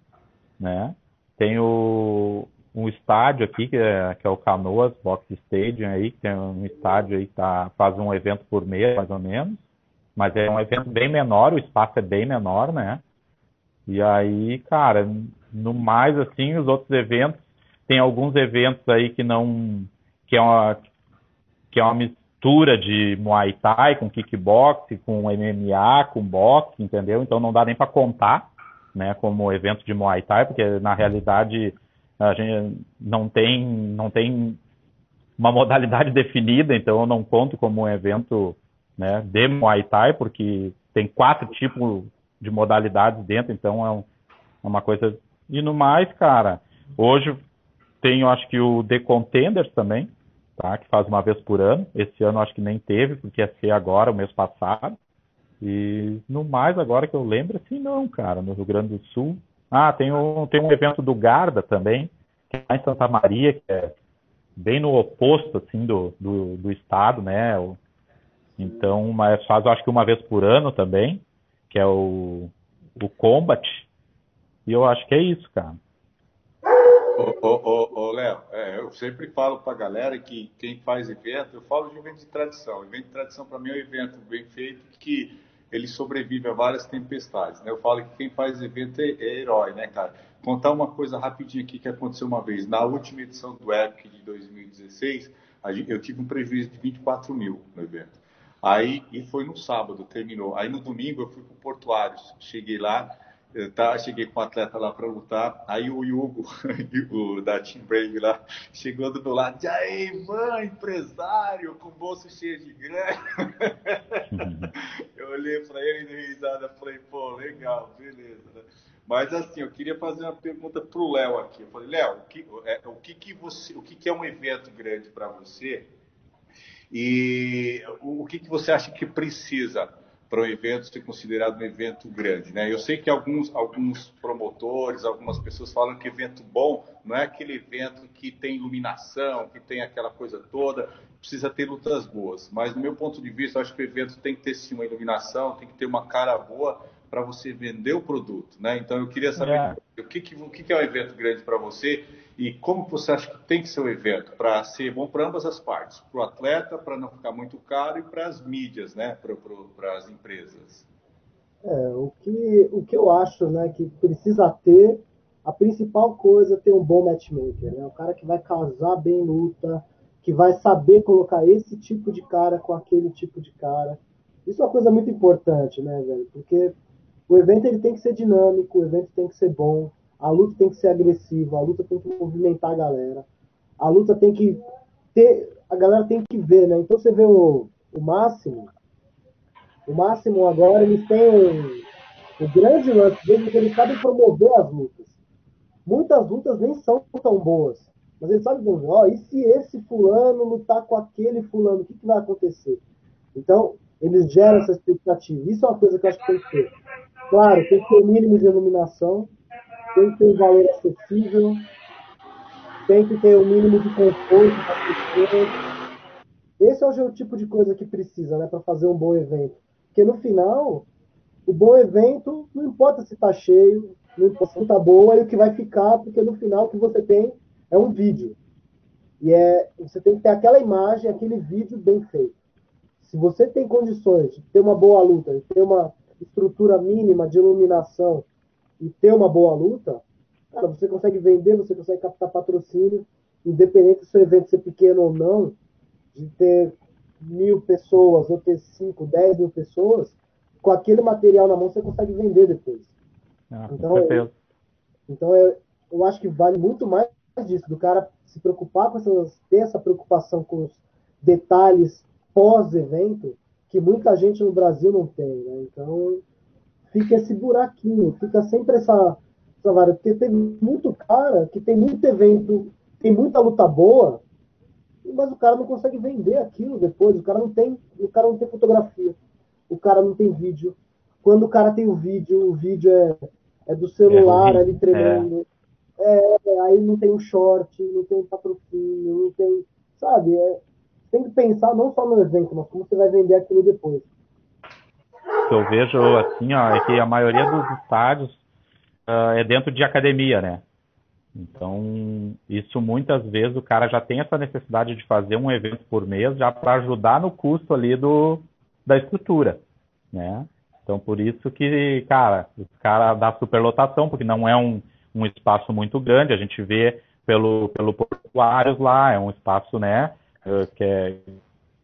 C: né? Tem o, um estádio aqui, que é, que é o Canoas Box Stadium aí, que tem um estádio aí que tá, faz um evento por mês, mais ou menos. Mas é um evento bem menor, o espaço é bem menor, né? E aí, cara, no mais assim, os outros eventos, tem alguns eventos aí que não que é uma é uma mistura de Muay Thai com kickbox, com MMA, com boxe, entendeu? Então não dá nem para contar, né, como evento de Muay Thai, porque na realidade a gente não tem não tem uma modalidade definida, então eu não conto como um evento né, de Muay Thai, porque tem quatro tipos de modalidades dentro, então é, um, é uma coisa. E no mais, cara, hoje tem, eu acho que o The Contenders também, tá? Que faz uma vez por ano. Esse ano acho que nem teve, porque ia ser agora, o mês passado. E no mais, agora que eu lembro, assim, não, cara, no Rio Grande do Sul. Ah, tem um, tem um evento do Garda também, que é lá em Santa Maria, que é bem no oposto, assim, do, do, do estado, né? Então, mas faz, acho que uma vez por ano também, que é o, o Combat. E eu acho que é isso, cara.
A: Ô, Léo, é, eu sempre falo para a galera que quem faz evento, eu falo de evento de tradição. Evento de tradição para mim é um evento bem feito que ele sobrevive a várias tempestades. Né? Eu falo que quem faz evento é, é herói, né, cara? Contar uma coisa rapidinho aqui que aconteceu uma vez. Na última edição do Epic de 2016, eu tive um prejuízo de 24 mil no evento. Aí, e foi no sábado, terminou. Aí no domingo eu fui para o Portuários. Cheguei lá, eu tá, cheguei com um atleta lá para lutar, aí o Hugo, o da Team Brave lá, chegou do meu lado, e aí, mãe, empresário, com bolso cheio de grana. eu olhei para ele e risada, falei, pô, legal, beleza. Né? Mas assim, eu queria fazer uma pergunta pro Léo aqui. Eu falei, Léo, o que, é, o que, que você, o que, que é um evento grande para você? E o, o que, que você acha que precisa para o evento ser considerado um evento grande. Né? Eu sei que alguns, alguns promotores, algumas pessoas falam que evento bom não é aquele evento que tem iluminação, que tem aquela coisa toda, precisa ter lutas boas. Mas, do meu ponto de vista, acho que o evento tem que ter sim uma iluminação, tem que ter uma cara boa para você vender o produto. Né? Então, eu queria saber é. o, que, que, o que é um evento grande para você e como você acha que tem que ser o evento para ser bom para ambas as partes, para o atleta, para não ficar muito caro e para as mídias, né, para as empresas.
D: É, o que, o que eu acho né, que precisa ter, a principal coisa é ter um bom matchmaker, né? um cara que vai casar bem luta, que vai saber colocar esse tipo de cara com aquele tipo de cara. Isso é uma coisa muito importante, né, velho? Porque o evento ele tem que ser dinâmico, o evento tem que ser bom, a luta tem que ser agressiva, a luta tem que movimentar a galera, a luta tem que ter, a galera tem que ver, né? Então você vê o, o Máximo, o Máximo agora eles têm o grande lance deles é que eles sabem promover as lutas. Muitas lutas nem são tão boas, mas eles sabem ó, e se esse fulano lutar com aquele fulano, o que, que vai acontecer? Então, eles geram essa expectativa. Isso é uma coisa que eu acho que tem que ter. Claro, tem que ter o mínimo de iluminação, tem que ter um valor acessível, tem que ter o um mínimo de conforto para Esse é o tipo de coisa que precisa, né, para fazer um bom evento. Porque no final, o bom evento não importa se está cheio, não importa se está boa, é o que vai ficar, porque no final o que você tem é um vídeo. E é, você tem que ter aquela imagem, aquele vídeo bem feito. Se você tem condições de ter uma boa luta, de ter uma estrutura mínima de iluminação, e ter uma boa luta, cara, você consegue vender, você consegue captar patrocínio, independente se o evento ser pequeno ou não, de ter mil pessoas ou ter cinco, dez mil pessoas, com aquele material na mão você consegue vender depois.
C: Ah, então, é,
D: então é, eu acho que vale muito mais disso, do cara se preocupar com essas, ter essa preocupação com os detalhes pós-evento, que muita gente no Brasil não tem, né? Então, fica esse buraquinho, fica sempre essa, essa vara. Porque tem muito cara que tem muito evento, tem muita luta boa, mas o cara não consegue vender aquilo depois. O cara não tem, o cara não tem fotografia, o cara não tem vídeo. Quando o cara tem o vídeo, o vídeo é, é do celular é ali treinando. É. é. aí não tem um short, não tem patrocínio, não tem. Sabe? É, tem que pensar não só no evento, mas como você vai vender aquilo depois
C: que eu vejo assim, ó, é que a maioria dos estádios uh, é dentro de academia, né? Então, isso muitas vezes o cara já tem essa necessidade de fazer um evento por mês já para ajudar no custo ali do, da estrutura, né? Então, por isso que, cara, os caras dá superlotação, porque não é um, um espaço muito grande, a gente vê pelo, pelo Portuários lá, é um espaço, né, que é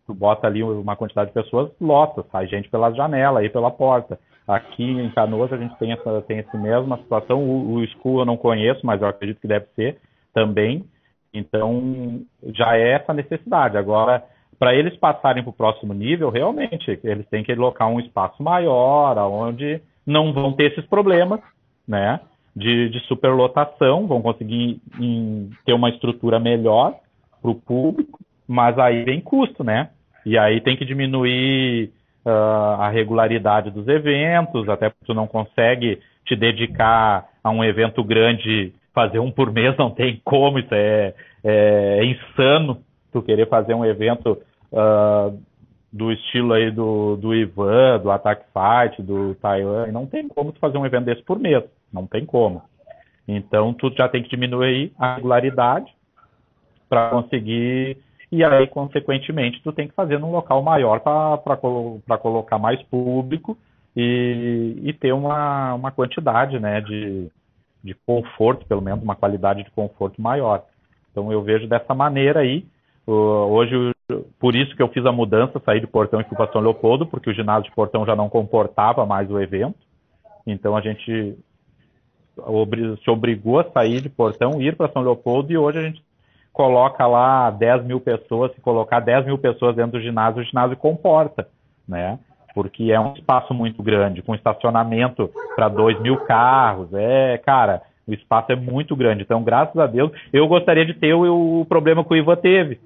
C: tu bota ali uma quantidade de pessoas, lota, sai gente pela janela, aí pela porta. Aqui em Canoas a gente tem essa, tem essa mesma situação. O, o School eu não conheço, mas eu acredito que deve ser também. Então já é essa necessidade. Agora, para eles passarem para o próximo nível, realmente, eles têm que alocar um espaço maior, onde não vão ter esses problemas, né? De, de superlotação, vão conseguir em, ter uma estrutura melhor para o público, mas aí vem custo, né? E aí tem que diminuir uh, a regularidade dos eventos, até porque tu não consegue te dedicar a um evento grande, fazer um por mês, não tem como, isso é, é, é insano tu querer fazer um evento uh, do estilo aí do, do Ivan, do Attack Fight, do Taiwan, não tem como tu fazer um evento desse por mês, não tem como. Então tu já tem que diminuir a regularidade para conseguir e aí consequentemente tu tem que fazer num local maior para colocar mais público e, e ter uma, uma quantidade né, de, de conforto, pelo menos uma qualidade de conforto maior. Então eu vejo dessa maneira aí. Hoje, por isso que eu fiz a mudança, saí de Portão e fui para São Leopoldo, porque o ginásio de Portão já não comportava mais o evento. Então a gente se obrigou a sair de Portão, ir para São Leopoldo e hoje a gente coloca lá 10 mil pessoas, se colocar 10 mil pessoas dentro do ginásio, o ginásio comporta, né? Porque é um espaço muito grande, com estacionamento para 2 mil carros. É, cara, o espaço é muito grande. Então, graças a Deus, eu gostaria de ter o, o problema que o Ivan teve,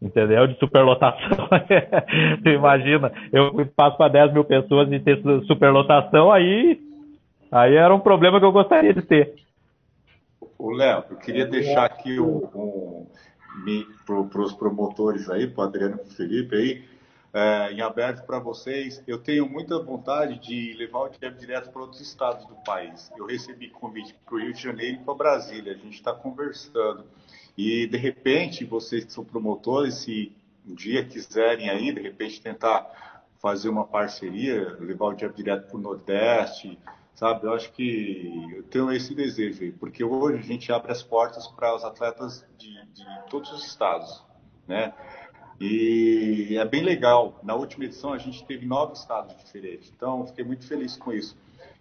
C: entendeu? De superlotação. tu imagina, eu passo para 10 mil pessoas e ter superlotação, aí, aí era um problema que eu gostaria de ter.
A: O Léo, eu queria deixar aqui um, um para os promotores aí, para o Adriano e para o Felipe aí, é, em aberto para vocês. Eu tenho muita vontade de levar o Diab direto para outros estados do país. Eu recebi convite para o Rio de Janeiro e para Brasília. A gente está conversando. E, de repente, vocês que são promotores, se um dia quiserem aí, de repente, tentar fazer uma parceria, levar o Diab direto para o Nordeste, sabe? Eu acho que eu tenho esse desejo aí, porque hoje a gente abre as portas para os atletas de, de, todos os estados, né? E é bem legal. Na última edição a gente teve nove estados diferentes, então fiquei muito feliz com isso.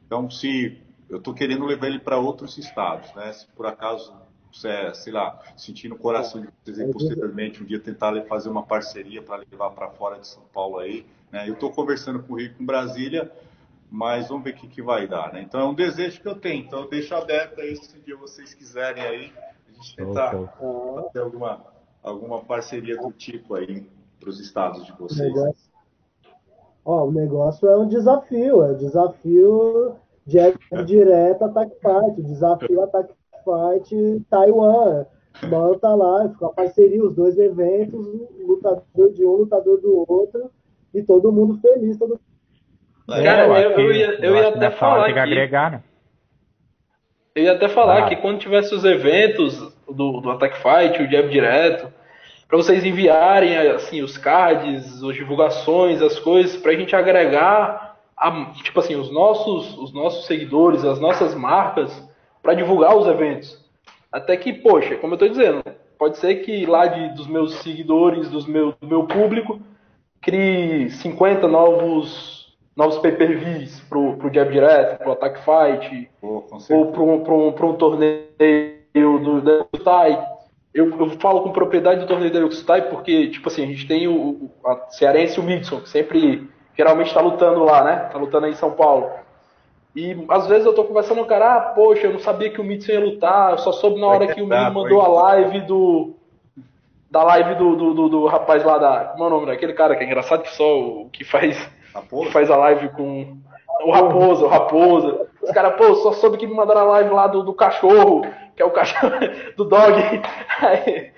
A: Então, se eu estou querendo levar ele para outros estados, né? Se por acaso você, sei lá, sentir no coração de vocês aí, posteriormente um dia tentar fazer uma parceria para levar para fora de São Paulo aí, né? Eu estou conversando com o Rico em Brasília mas vamos ver o que, que vai dar, né? Então é um desejo que eu tenho, então eu deixo aberto aí se um dia vocês quiserem aí, a gente tentar okay. fazer alguma, alguma parceria do tipo aí para os estados de vocês. O negócio,
D: ó, o negócio é um desafio, é um desafio de direto ataque fight, desafio ataque fight Taiwan. Tá lá, fica uma parceria, os dois eventos, lutador de um, lutador do outro, e todo mundo feliz, todo
E: Cara, eu, eu, ia, eu ia até falar que... agregar, né? Eu ia até falar ah. que quando tivesse os eventos do, do Attack Fight, o Jab Direto, para vocês enviarem assim os cards, as divulgações, as coisas, para a gente agregar, a, tipo assim, os nossos, os nossos seguidores, as nossas marcas, para divulgar os eventos. Até que, poxa, como eu estou dizendo, pode ser que lá de, dos meus seguidores, dos meu, do meu público, crie 50 novos novos pay-per-views pro, pro Jab Direto, pro Attack Fight, ou pro, pro, pro um torneio do Deluxe Tai. Eu, eu falo com propriedade do torneio Deluxe Tai porque, tipo assim, a gente tem o, a Cearense e o Midson, que sempre, geralmente tá lutando lá, né? Tá lutando aí em São Paulo. E às vezes eu tô conversando com o cara, ah, poxa, eu não sabia que o Midson ia lutar, eu só soube na hora que o menino mandou a live do. Da live do, do, do, do rapaz lá da. Como é o nome daquele cara que é engraçado que só o que faz Raposa? Que faz a live com o Raposa, o Raposa. Os caras, pô, só soube que me mandaram a live lá do, do cachorro, que é o cachorro do dog. Aí,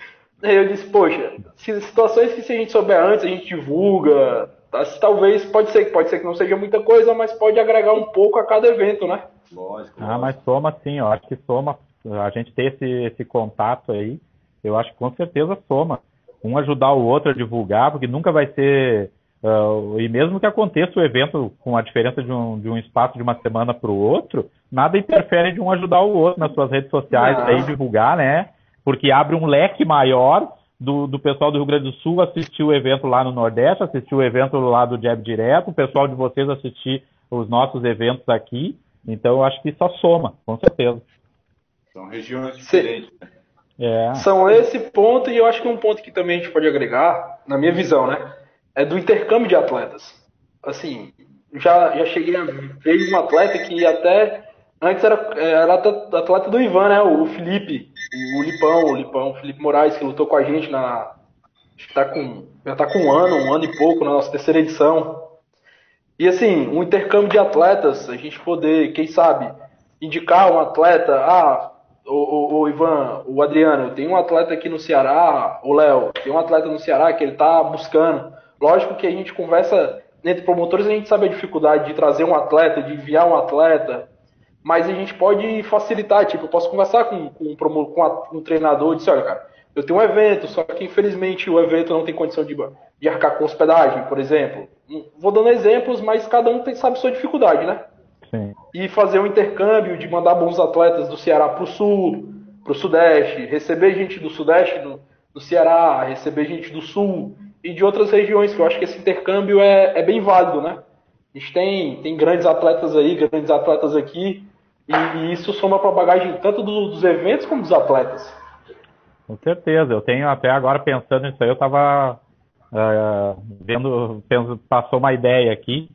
E: aí eu disse, poxa, se, situações que se a gente souber antes, a gente divulga. Tá, talvez, pode ser, pode ser que não seja muita coisa, mas pode agregar um pouco a cada evento, né?
C: Lógico. Ah, mas soma sim, eu acho que soma. A gente ter esse, esse contato aí, eu acho que com certeza soma. Um ajudar o outro a divulgar, porque nunca vai ser Uh, e mesmo que aconteça o evento com a diferença de um, de um espaço de uma semana para o outro, nada interfere de um ajudar o outro nas suas redes sociais, aí divulgar, né? Porque abre um leque maior do, do pessoal do Rio Grande do Sul assistir o evento lá no Nordeste, assistir o evento lá do Jab Direto, o pessoal de vocês assistir os nossos eventos aqui. Então, eu acho que só soma, com certeza.
A: São regiões diferentes. Né?
E: É. São esse ponto, e eu acho que um ponto que também a gente pode agregar, na minha visão, né? É do intercâmbio de atletas. Assim, já, já cheguei a ver um atleta que até antes era, era atleta do Ivan, né? O Felipe, o Lipão, o Lipão, o Felipe Moraes, que lutou com a gente na. Acho que tá com. Já tá com um ano, um ano e pouco na nossa terceira edição. E assim, um intercâmbio de atletas, a gente poder, quem sabe, indicar um atleta, ah, o, o, o, Ivan, o Adriano, tem um atleta aqui no Ceará, o Léo, tem um atleta no Ceará que ele tá buscando. Lógico que a gente conversa entre promotores, a gente sabe a dificuldade de trazer um atleta, de enviar um atleta, mas a gente pode facilitar, tipo, eu posso conversar com, com, com, a, com um treinador e dizer, olha, cara, eu tenho um evento, só que infelizmente o evento não tem condição de, de arcar com hospedagem, por exemplo. Hum, vou dando exemplos, mas cada um tem, sabe sua dificuldade, né? Sim. E fazer um intercâmbio de mandar bons atletas do Ceará para o sul, para o sudeste, receber gente do sudeste do, do, Ceará, receber gente do sul e de outras regiões, que eu acho que esse intercâmbio é, é bem válido, né? A gente tem, tem grandes atletas aí, grandes atletas aqui, e, e isso soma para a bagagem tanto do, dos eventos como dos atletas.
C: Com certeza, eu tenho até agora pensando nisso aí, eu estava uh, eh, vendo, penso, passou uma ideia aqui,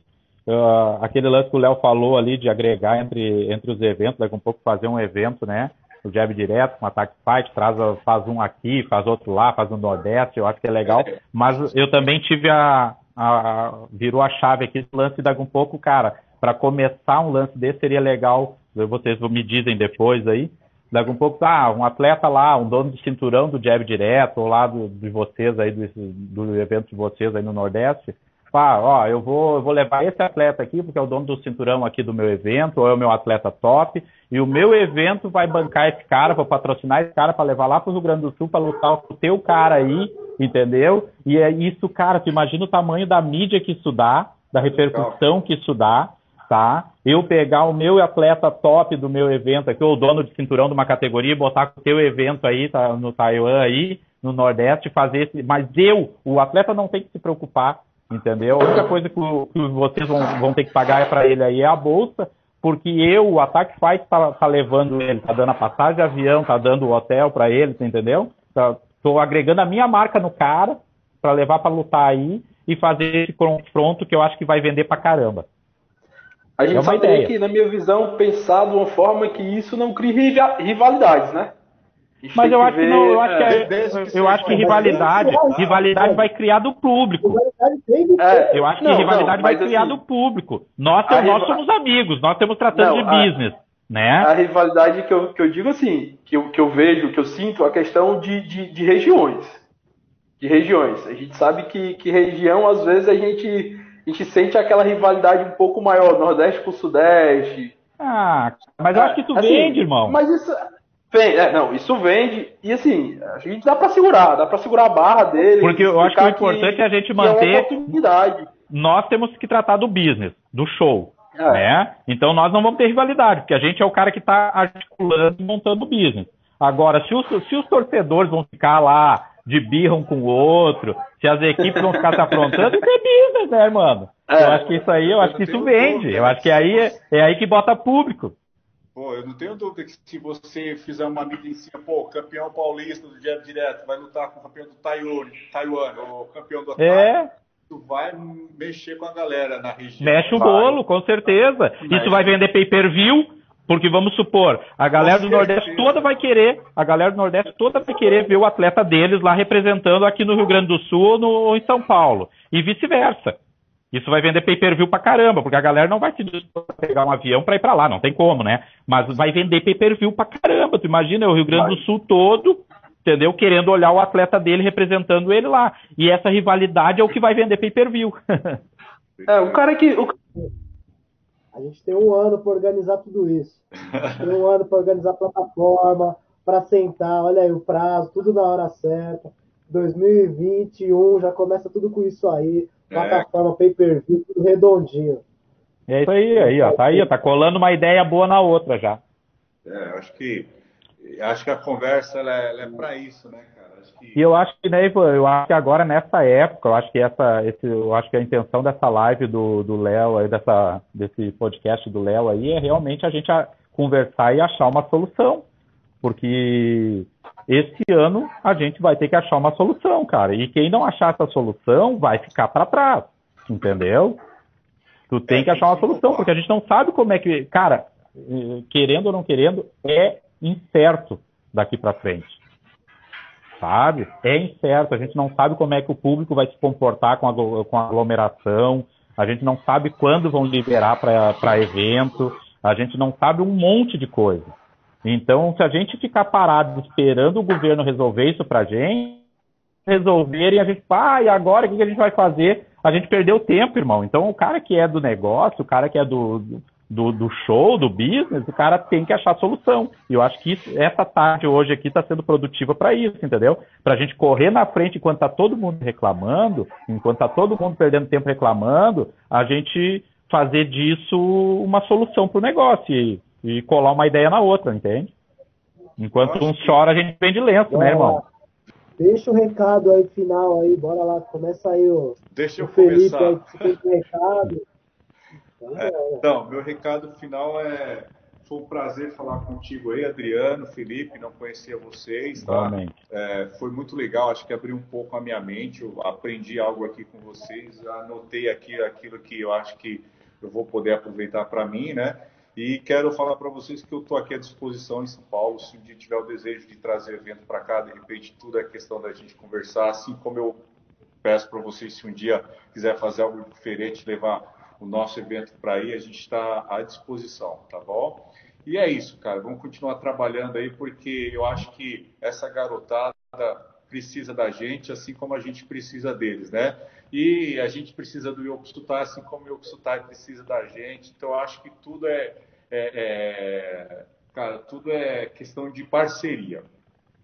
C: uh, aquele lance que o Léo falou ali de agregar entre, entre os eventos, daqui a um pouco fazer um evento, né? O jab direto, com ataque fight, traz, faz um aqui, faz outro lá, faz um Nordeste, eu acho que é legal. Mas eu também tive a. a virou a chave aqui do lance daqui um pouco, cara. Para começar um lance desse seria legal, vocês me dizem depois aí. Daqui um pouco, ah, um atleta lá, um dono de cinturão do jab direto, ou lá do, de vocês aí, do, do evento de vocês aí no Nordeste, pá, ó, eu vou, eu vou levar esse atleta aqui, porque é o dono do cinturão aqui do meu evento, ou é o meu atleta top, e o meu evento vai bancar esse cara, vou patrocinar esse cara para levar lá para o Rio Grande do Sul para lutar com o teu cara aí, entendeu? E é isso, cara, tu imagina o tamanho da mídia que isso dá, da repercussão que isso dá, tá? Eu pegar o meu atleta top do meu evento aqui, ou o dono de cinturão de uma categoria, e botar com o teu evento aí, tá, no Taiwan aí, no Nordeste, fazer esse. Mas eu, o atleta não tem que se preocupar Entendeu? A única coisa que, que vocês vão, vão, ter que pagar é para ele aí é a bolsa, porque eu, o Ataque Fight, tá, tá, levando ele, tá dando a passagem de avião, tá dando o hotel para ele, entendeu? Tá, tô agregando a minha marca no cara para levar para lutar aí e fazer esse confronto que eu acho que vai vender para caramba.
E: A gente é sabe ideia. que, na minha visão, pensar de uma forma que isso não crie rivalidades, né?
C: Mas eu acho que não, eu acho que, é, eu acho que rivalidade, rivalidade vai criar do público. É, eu acho que não, rivalidade não, vai criar assim, do público. Nós, nós somos amigos, nós estamos tratando não, de business. A, né?
E: a rivalidade que eu, que eu digo assim, que eu, que eu vejo, que eu sinto, a questão de, de, de regiões. De regiões. A gente sabe que, que região, às vezes, a gente, a gente sente aquela rivalidade um pouco maior, Nordeste com Sudeste.
C: Ah, mas eu acho que isso assim, vende, irmão.
E: Mas isso, Vende, é, não, isso vende. E assim, a gente dá para segurar, dá para segurar a barra dele.
C: Porque eu acho que o importante é a gente manter. É nós temos que tratar do business, do show. É. Né? Então nós não vamos ter rivalidade, porque a gente é o cara que está articulando e montando o business. Agora, se os, se os torcedores vão ficar lá de birra um com o outro, se as equipes vão ficar se aprontando, isso é business, né, mano? É. Eu acho que isso aí, eu acho que isso vende. Eu acho que aí é, é aí que bota público.
A: Pô, eu não tenho dúvida que se você fizer uma mídia em cima, pô, campeão paulista do Jab Direto vai lutar com o campeão do Taiwan, Taiwan o campeão do
C: Ataque, é.
A: isso vai mexer com a galera na região.
C: Mexe o bolo, com certeza. Isso vai vender pay-per-view, porque vamos supor, a galera do Nordeste toda vai querer, a galera do Nordeste toda vai querer ver o atleta deles lá representando aqui no Rio Grande do Sul ou, no, ou em São Paulo, e vice-versa. Isso vai vender pay-per-view pra caramba, porque a galera não vai a pegar um avião para ir para lá, não tem como, né? Mas vai vender pay-per-view pra caramba. Tu imagina o Rio Grande do Sul todo, entendeu? Querendo olhar o atleta dele representando ele lá. E essa rivalidade é o que vai vender pay-per-view.
E: é, o cara que. O...
D: A gente tem um ano para organizar tudo isso. Tem um ano para organizar a plataforma, para sentar, olha aí o prazo, tudo na hora certa. 2021 já começa tudo com isso aí Plataforma é. pay-per-view, tudo redondinho.
C: É isso aí, aí, ó. Tá aí, tá colando uma ideia boa na outra já.
A: É, acho que acho que a conversa ela é, ela é para isso, né, cara? A
C: E eu acho que, né, eu acho que agora nessa época, eu acho que essa, esse, eu acho que a intenção dessa live do do Léo aí, dessa, desse podcast do Léo aí, é realmente a gente a, conversar e achar uma solução. Porque esse ano a gente vai ter que achar uma solução, cara. E quem não achar essa solução vai ficar para trás, entendeu? Tu tem é, que achar uma solução, porque a gente não sabe como é que, cara, eh, querendo ou não querendo, é incerto daqui para frente. Sabe? É incerto, a gente não sabe como é que o público vai se comportar com a, com a aglomeração, a gente não sabe quando vão liberar para evento, a gente não sabe um monte de coisa. Então, se a gente ficar parado esperando o governo resolver isso para a gente, resolverem, a gente, ah, e agora o que a gente vai fazer? A gente perdeu tempo, irmão. Então, o cara que é do negócio, o cara que é do, do, do show, do business, o cara tem que achar solução. E eu acho que isso, essa tarde hoje aqui está sendo produtiva para isso, entendeu? Para a gente correr na frente enquanto está todo mundo reclamando, enquanto está todo mundo perdendo tempo reclamando, a gente fazer disso uma solução para o negócio e, e, colar uma ideia na outra, entende? Enquanto um chora, a gente vende lenço, né, irmão?
D: Deixa o recado aí final aí, bora lá, começa aí o,
A: Deixa eu
D: o Felipe
A: começar.
D: aí, que tem recado.
A: É, então, meu recado final é foi um prazer falar contigo aí, Adriano, Felipe, não conhecia vocês, tá? É, foi muito legal, acho que abriu um pouco a minha mente, eu aprendi algo aqui com vocês, anotei aqui aquilo que eu acho que eu vou poder aproveitar para mim, né? E quero falar para vocês que eu estou aqui à disposição em São Paulo. Se um dia tiver o desejo de trazer evento para cá, de repente tudo é questão da gente conversar. Assim como eu peço para vocês, se um dia quiser fazer algo diferente, levar o nosso evento para aí, a gente está à disposição, tá bom? E é isso, cara. Vamos continuar trabalhando aí, porque eu acho que essa garotada precisa da gente, assim como a gente precisa deles, né? E a gente precisa do Yokusutai, assim como o Yokusutai precisa da gente. Então, acho que tudo é, é, é, cara, tudo é questão de parceria,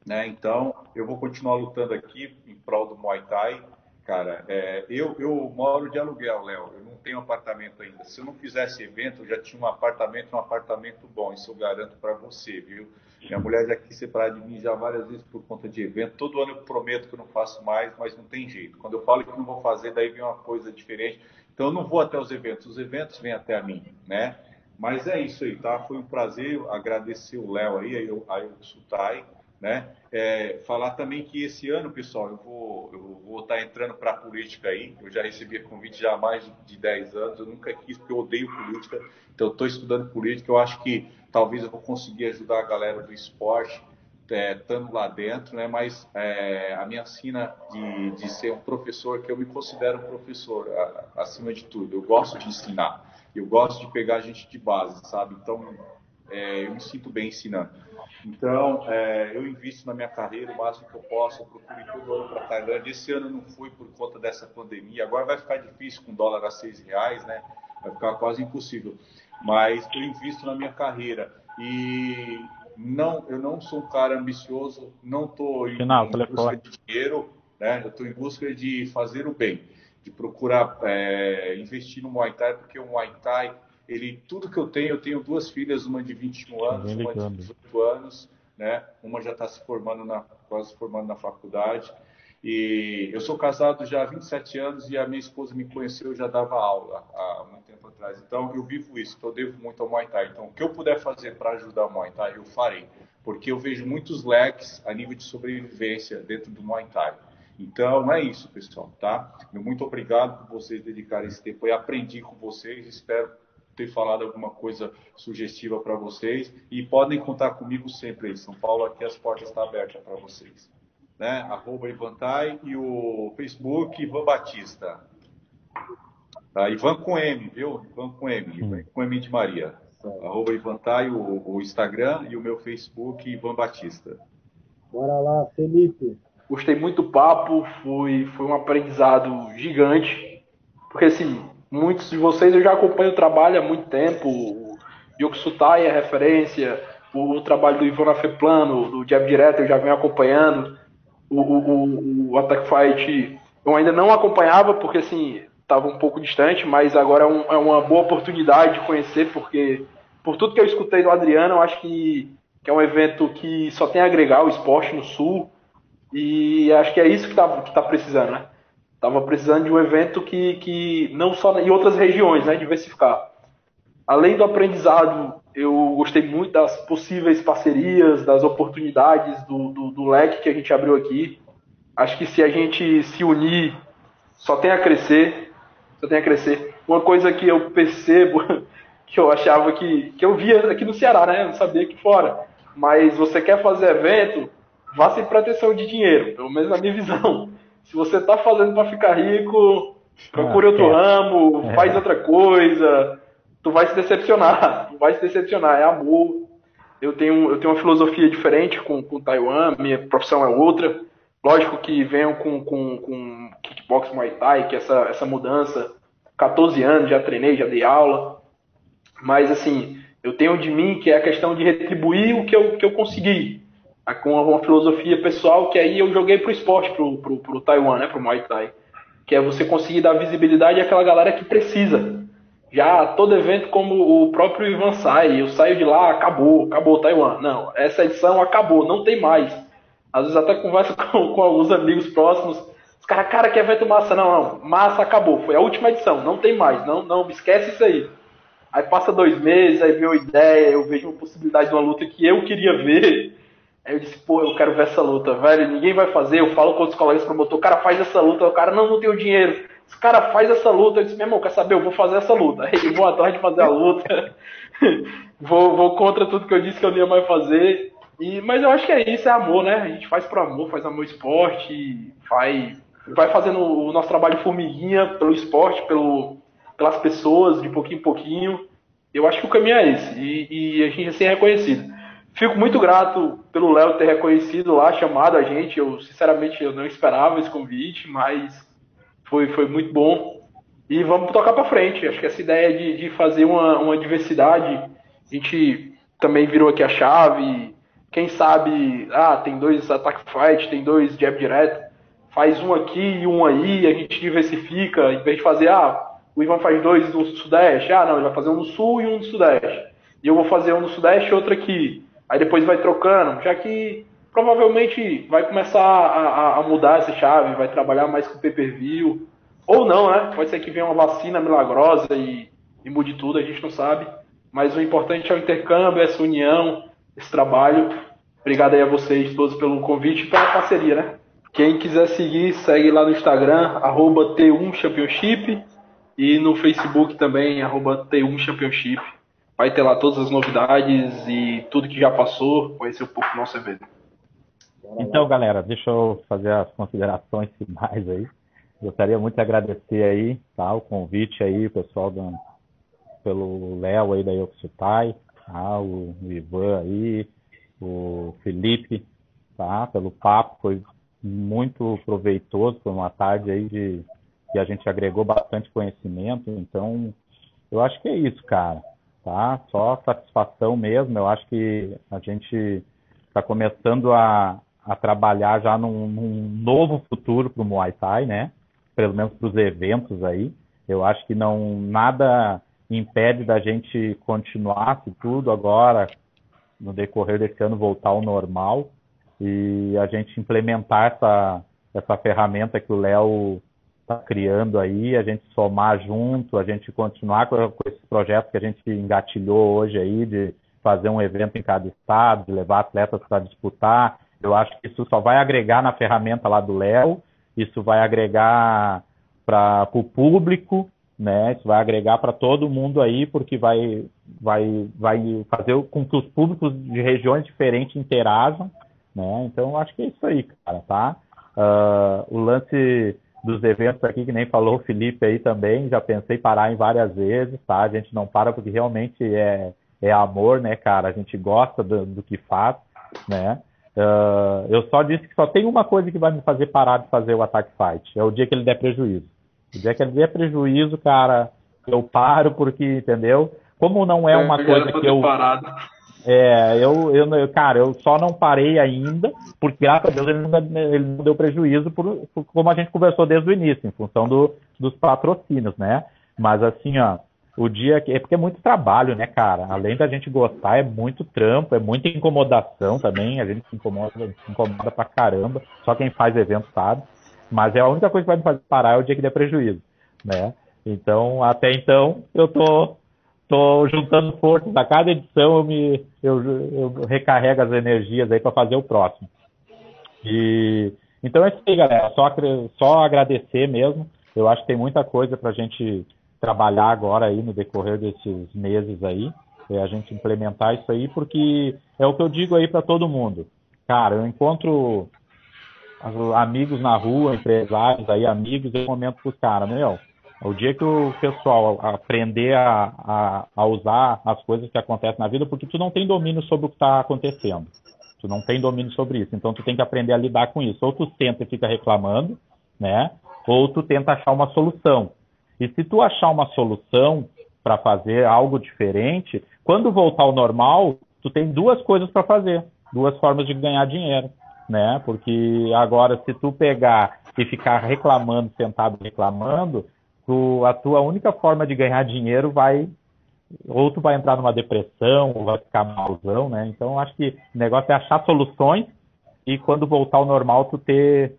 A: né? Então, eu vou continuar lutando aqui em prol do Muay Thai. Cara, é, eu, eu moro de aluguel, Léo. Eu não tenho apartamento ainda. Se eu não fizesse evento, eu já tinha um apartamento, um apartamento bom. Isso eu garanto para você, viu? Minha mulher já quis separar de mim já várias vezes por conta de evento. Todo ano eu prometo que eu não faço mais, mas não tem jeito. Quando eu falo que não vou fazer, daí vem uma coisa diferente. Então eu não vou até os eventos, os eventos vêm até a mim, né? Mas é isso aí, tá? Foi um prazer agradecer o Léo aí, aí o Sutai, né? É, falar também que esse ano, pessoal, eu vou, eu vou estar entrando para a política aí. Eu já recebi convite já há mais de 10 anos. Eu nunca quis, porque eu odeio política. Então, estou estudando política. Eu acho que talvez eu vou conseguir ajudar a galera do esporte, é, estando lá dentro, né? Mas é, a minha sina de, de ser um professor, que eu me considero um professor, a, acima de tudo. Eu gosto de ensinar. Eu gosto de pegar gente de base, sabe? Então, é, eu me sinto bem ensinando. Então, é, eu invisto na minha carreira o máximo que eu posso. Eu procuro todo ano para a Tailândia. Esse ano não fui por conta dessa pandemia. Agora vai ficar difícil com dólar a seis reais, né? Vai ficar quase impossível mas eu invisto na minha carreira e não, eu não sou um cara ambicioso, não estou em, em busca de dinheiro, né? Eu estou em busca de fazer o bem, de procurar é, investir no Muay Thai, porque o Muay Thai, ele, tudo que eu tenho, eu tenho duas filhas, uma de 21 anos, uma de 18 anos, né? Uma já está se formando na, quase se formando na faculdade. E eu sou casado já há 27 anos e a minha esposa me conheceu, já dava aula há muito tempo atrás. Então eu vivo isso, então eu devo muito ao Muay Thai. Então o que eu puder fazer para ajudar o Muay Thai, eu farei. Porque eu vejo muitos leques a nível de sobrevivência dentro do Muay Thai. Então é isso, pessoal, tá? Muito obrigado por vocês dedicarem esse tempo. Eu aprendi com vocês, espero ter falado alguma coisa sugestiva para vocês e podem contar comigo sempre aí. São Paulo aqui as portas estão abertas para vocês né? Arroba Ivantai e o Facebook Ivan Batista. Tá? Ivan com M, viu? Ivan com M, Ivan com M de Maria. Arroba Ivantai, o, o Instagram e o meu Facebook Ivan Batista.
D: Bora lá, Felipe.
E: Gostei muito do papo, foi, foi um aprendizado gigante. Porque assim, muitos de vocês eu já acompanho o trabalho há muito tempo. O Yoko Sutai é referência, o, o trabalho do Ivan Afeplano, do Jab Direto eu já venho acompanhando o, o, o Attack Fight eu ainda não acompanhava, porque assim, estava um pouco distante, mas agora é, um, é, uma boa oportunidade de conhecer, porque por tudo que eu escutei do Adriano, eu acho que, que é um evento que só tem a agregar o esporte no Sul. E acho que é isso que tá, que tá precisando, né? Tava precisando de um evento que, que não só em outras regiões, né? Diversificar. Além do aprendizado, eu gostei muito das possíveis parcerias, das oportunidades, do, do, do leque que a gente abriu aqui. Acho que se a gente se unir, só tem a crescer. Só tem a crescer. Uma coisa que eu percebo, que eu achava que. que eu via aqui no Ceará, né? Eu não sabia que fora. Mas você quer fazer evento, vá sem pretensão de dinheiro, pelo menos na minha visão. Se você está fazendo para ficar rico, procure ah, outro é. ramo, é. faz outra coisa. Tu vai se decepcionar, tu vai se decepcionar, é amor. Eu tenho, eu tenho uma filosofia diferente com, com Taiwan, minha profissão é outra. Lógico que venho com, com, com kickbox Muay Thai, que essa, essa mudança. 14 anos, já treinei, já dei aula. Mas assim, eu tenho de mim que é a questão de retribuir o que eu, que eu consegui com uma filosofia pessoal que aí eu joguei pro esporte, pro, pro, pro Taiwan, né, pro Muay Thai, que é você conseguir dar visibilidade àquela galera que precisa. Já todo evento, como o próprio Ivan sai, eu saio de lá, acabou, acabou Taiwan. Não, essa edição acabou, não tem mais. Às vezes até converso com, com alguns amigos próximos, os caras, cara, que evento massa, não, não, massa acabou, foi a última edição, não tem mais, não, não, esquece isso aí. Aí passa dois meses, aí vem uma ideia, eu vejo uma possibilidade de uma luta que eu queria ver, Aí eu disse, pô, eu quero ver essa luta, velho. Ninguém vai fazer. Eu falo com outros colegas promotor, cara faz essa luta. O cara, não, não tenho dinheiro. Esse cara faz essa luta. Eu disse, meu irmão, quer saber? Eu vou fazer essa luta. Aí vou atrás de fazer a luta. vou, vou contra tudo que eu disse que eu não ia mais fazer. E, mas eu acho que é isso, é amor, né? A gente faz por amor, faz amor esporte, faz, vai fazendo o nosso trabalho formiguinha pelo esporte, pelo, pelas pessoas, de pouquinho em pouquinho. Eu acho que o caminho é esse. E, e a gente é ser reconhecido. Fico muito grato pelo Léo ter reconhecido lá, chamado a gente. Eu, sinceramente, eu não esperava esse convite, mas foi, foi muito bom. E vamos tocar para frente. Acho que essa ideia de, de fazer uma, uma diversidade, a gente também virou aqui a chave. Quem sabe, ah, tem dois attack fight, tem dois jab direto. Faz um aqui e um aí, a gente diversifica. Em vez de fazer, ah, o Ivan faz dois no Sudeste. Ah, não, ele vai fazer um no Sul e um no Sudeste. E eu vou fazer um no Sudeste e outro aqui. Aí depois vai trocando, já que provavelmente vai começar a, a mudar essa chave, vai trabalhar mais com pay-per-view. Ou não, né? Pode ser que venha uma vacina milagrosa e, e mude tudo, a gente não sabe. Mas o importante é o intercâmbio, essa união, esse trabalho. Obrigado aí a vocês todos pelo convite e pela parceria, né? Quem quiser seguir, segue lá no Instagram, arroba T1 Championship e no Facebook também, arroba T1 Championship vai ter lá todas as novidades e tudo que já passou, conhecer um pouco do nosso evento.
C: Então, galera, deixa eu fazer as considerações finais aí. Gostaria muito de agradecer aí, tá, o convite aí, pessoal do, pelo Léo aí da Yokusutai, tá, o, Ivan aí, o Felipe, tá, pelo papo, foi muito proveitoso, foi uma tarde aí de que a gente agregou bastante conhecimento, então eu acho que é isso, cara tá? Só satisfação mesmo. Eu acho que a gente está começando a, a trabalhar já num, num novo futuro para o Muay Thai, né? Pelo menos para os eventos aí. Eu acho que não nada impede da gente continuar se tudo agora no decorrer desse ano voltar ao normal e a gente implementar essa essa ferramenta que o Léo está criando aí, a gente somar junto, a gente continuar com, com esse projeto que a gente engatilhou hoje aí, de fazer um evento em cada estado, de levar atletas para disputar. Eu acho que isso só vai agregar na ferramenta lá do Léo, isso vai agregar para o público, né? Isso vai agregar para todo mundo aí, porque vai, vai, vai fazer com que os públicos de regiões diferentes interajam, né? Então, eu acho que é isso aí, cara, tá? Uh, o lance dos eventos aqui, que nem falou o Felipe aí também, já pensei parar em várias vezes, tá? A gente não para porque realmente é, é amor, né, cara? A gente gosta do, do que faz, né? Uh, eu só disse que só tem uma coisa que vai me fazer parar de fazer o Attack Fight, é o dia que ele der prejuízo. O dia que ele der prejuízo, cara, eu paro porque, entendeu? Como não é uma coisa que eu... Parado. É, eu, eu, cara, eu só não parei ainda, porque graças a Deus ele não, ele não deu prejuízo, por, por, como a gente conversou desde o início, em função do, dos patrocínios, né? Mas assim, ó, o dia que. É porque é muito trabalho, né, cara? Além da gente gostar, é muito trampo, é muita incomodação também. A gente se incomoda, se incomoda pra caramba. Só quem faz evento sabe. Mas é a única coisa que vai me fazer parar é o dia que der prejuízo, né? Então, até então, eu tô, tô juntando forças. A cada edição eu me eu, eu recarrego as energias aí para fazer o próximo. E então é isso aí, galera. Só, só agradecer mesmo. Eu acho que tem muita coisa para a gente trabalhar agora aí no decorrer desses meses aí, é a gente implementar isso aí, porque é o que eu digo aí para todo mundo. Cara, eu encontro amigos na rua, empresários aí, amigos, eu comento com os caras, meu, o dia que o pessoal aprender a, a, a, usar as coisas que acontecem na vida, porque tu não tem domínio sobre o que está acontecendo. Tu não tem domínio sobre isso. Então tu tem que aprender a lidar com isso. Ou tu senta e fica reclamando, né? Ou tu tenta achar uma solução. E se tu achar uma solução para fazer algo diferente, quando voltar ao normal, tu tem duas coisas para fazer, duas formas de ganhar dinheiro, né? Porque agora se tu pegar e ficar reclamando, sentado reclamando, tu, a tua única forma de ganhar dinheiro vai ou tu vai entrar numa depressão, ou vai ficar malzão, né? Então acho que o negócio é achar soluções e quando voltar ao normal tu ter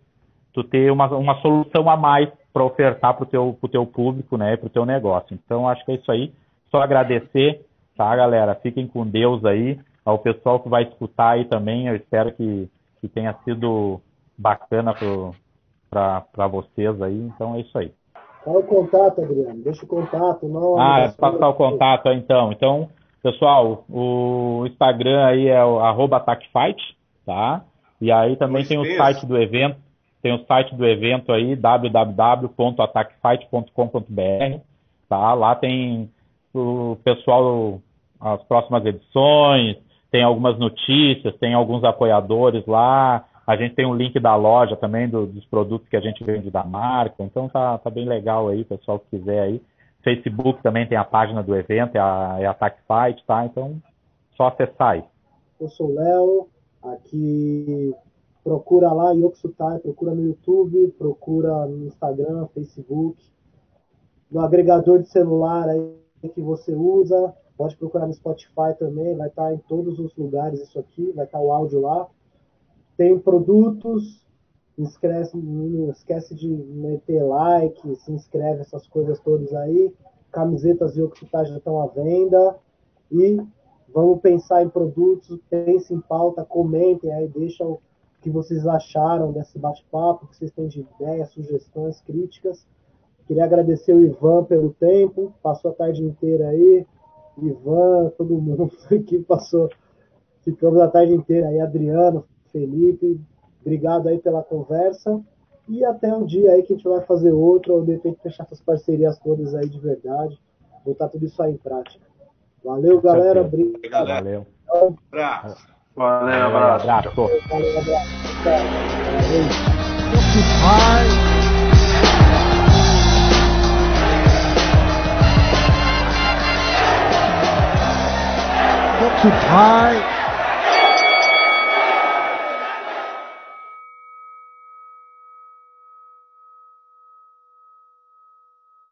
C: tu ter uma, uma solução a mais para ofertar para o teu, pro teu público, né, para o teu negócio. Então, acho que é isso aí. Só agradecer, tá, galera? Fiquem com Deus aí. Ao pessoal que vai escutar aí também, eu espero que, que tenha sido bacana para vocês aí. Então, é isso aí.
D: Qual o contato, Adriano? Deixa o contato. Não
C: ah, passar o contato então. Então, pessoal, o Instagram aí é o arroba AttackFight, tá? E aí também tem o site do evento tem o site do evento aí, www.ataquefight.com.br. Tá? Lá tem o pessoal, as próximas edições, tem algumas notícias, tem alguns apoiadores lá. A gente tem um link da loja também do, dos produtos que a gente vende da marca. Então tá, tá bem legal aí, pessoal que quiser aí. Facebook também tem a página do evento, é a, é a Attack Fight, tá? Então, só acessar aí.
D: Eu sou o Léo, aqui procura lá Yoksutai, procura no YouTube, procura no Instagram, Facebook, no agregador de celular aí que você usa, pode procurar no Spotify também, vai estar em todos os lugares isso aqui, vai estar o áudio lá. Tem produtos, esquece, não esquece de meter like, se inscreve, essas coisas todas aí. Camisetas Yoksutai já estão à venda. E vamos pensar em produtos, pense em pauta, comentem aí, deixa o que vocês acharam desse bate-papo, que vocês têm de ideias, sugestões, críticas. Queria agradecer o Ivan pelo tempo, passou a tarde inteira aí. Ivan, todo mundo que passou, ficamos a tarde inteira aí, Adriano, Felipe, obrigado aí pela conversa. E até um dia aí que a gente vai fazer outro, ou de repente fechar essas parcerias todas aí de verdade, botar tudo isso aí em prática. Valeu, galera. Obrigado.
C: Valeu.
E: Abraço. Valeu, abraço. abraço. Valeu, abraço.
F: Occupy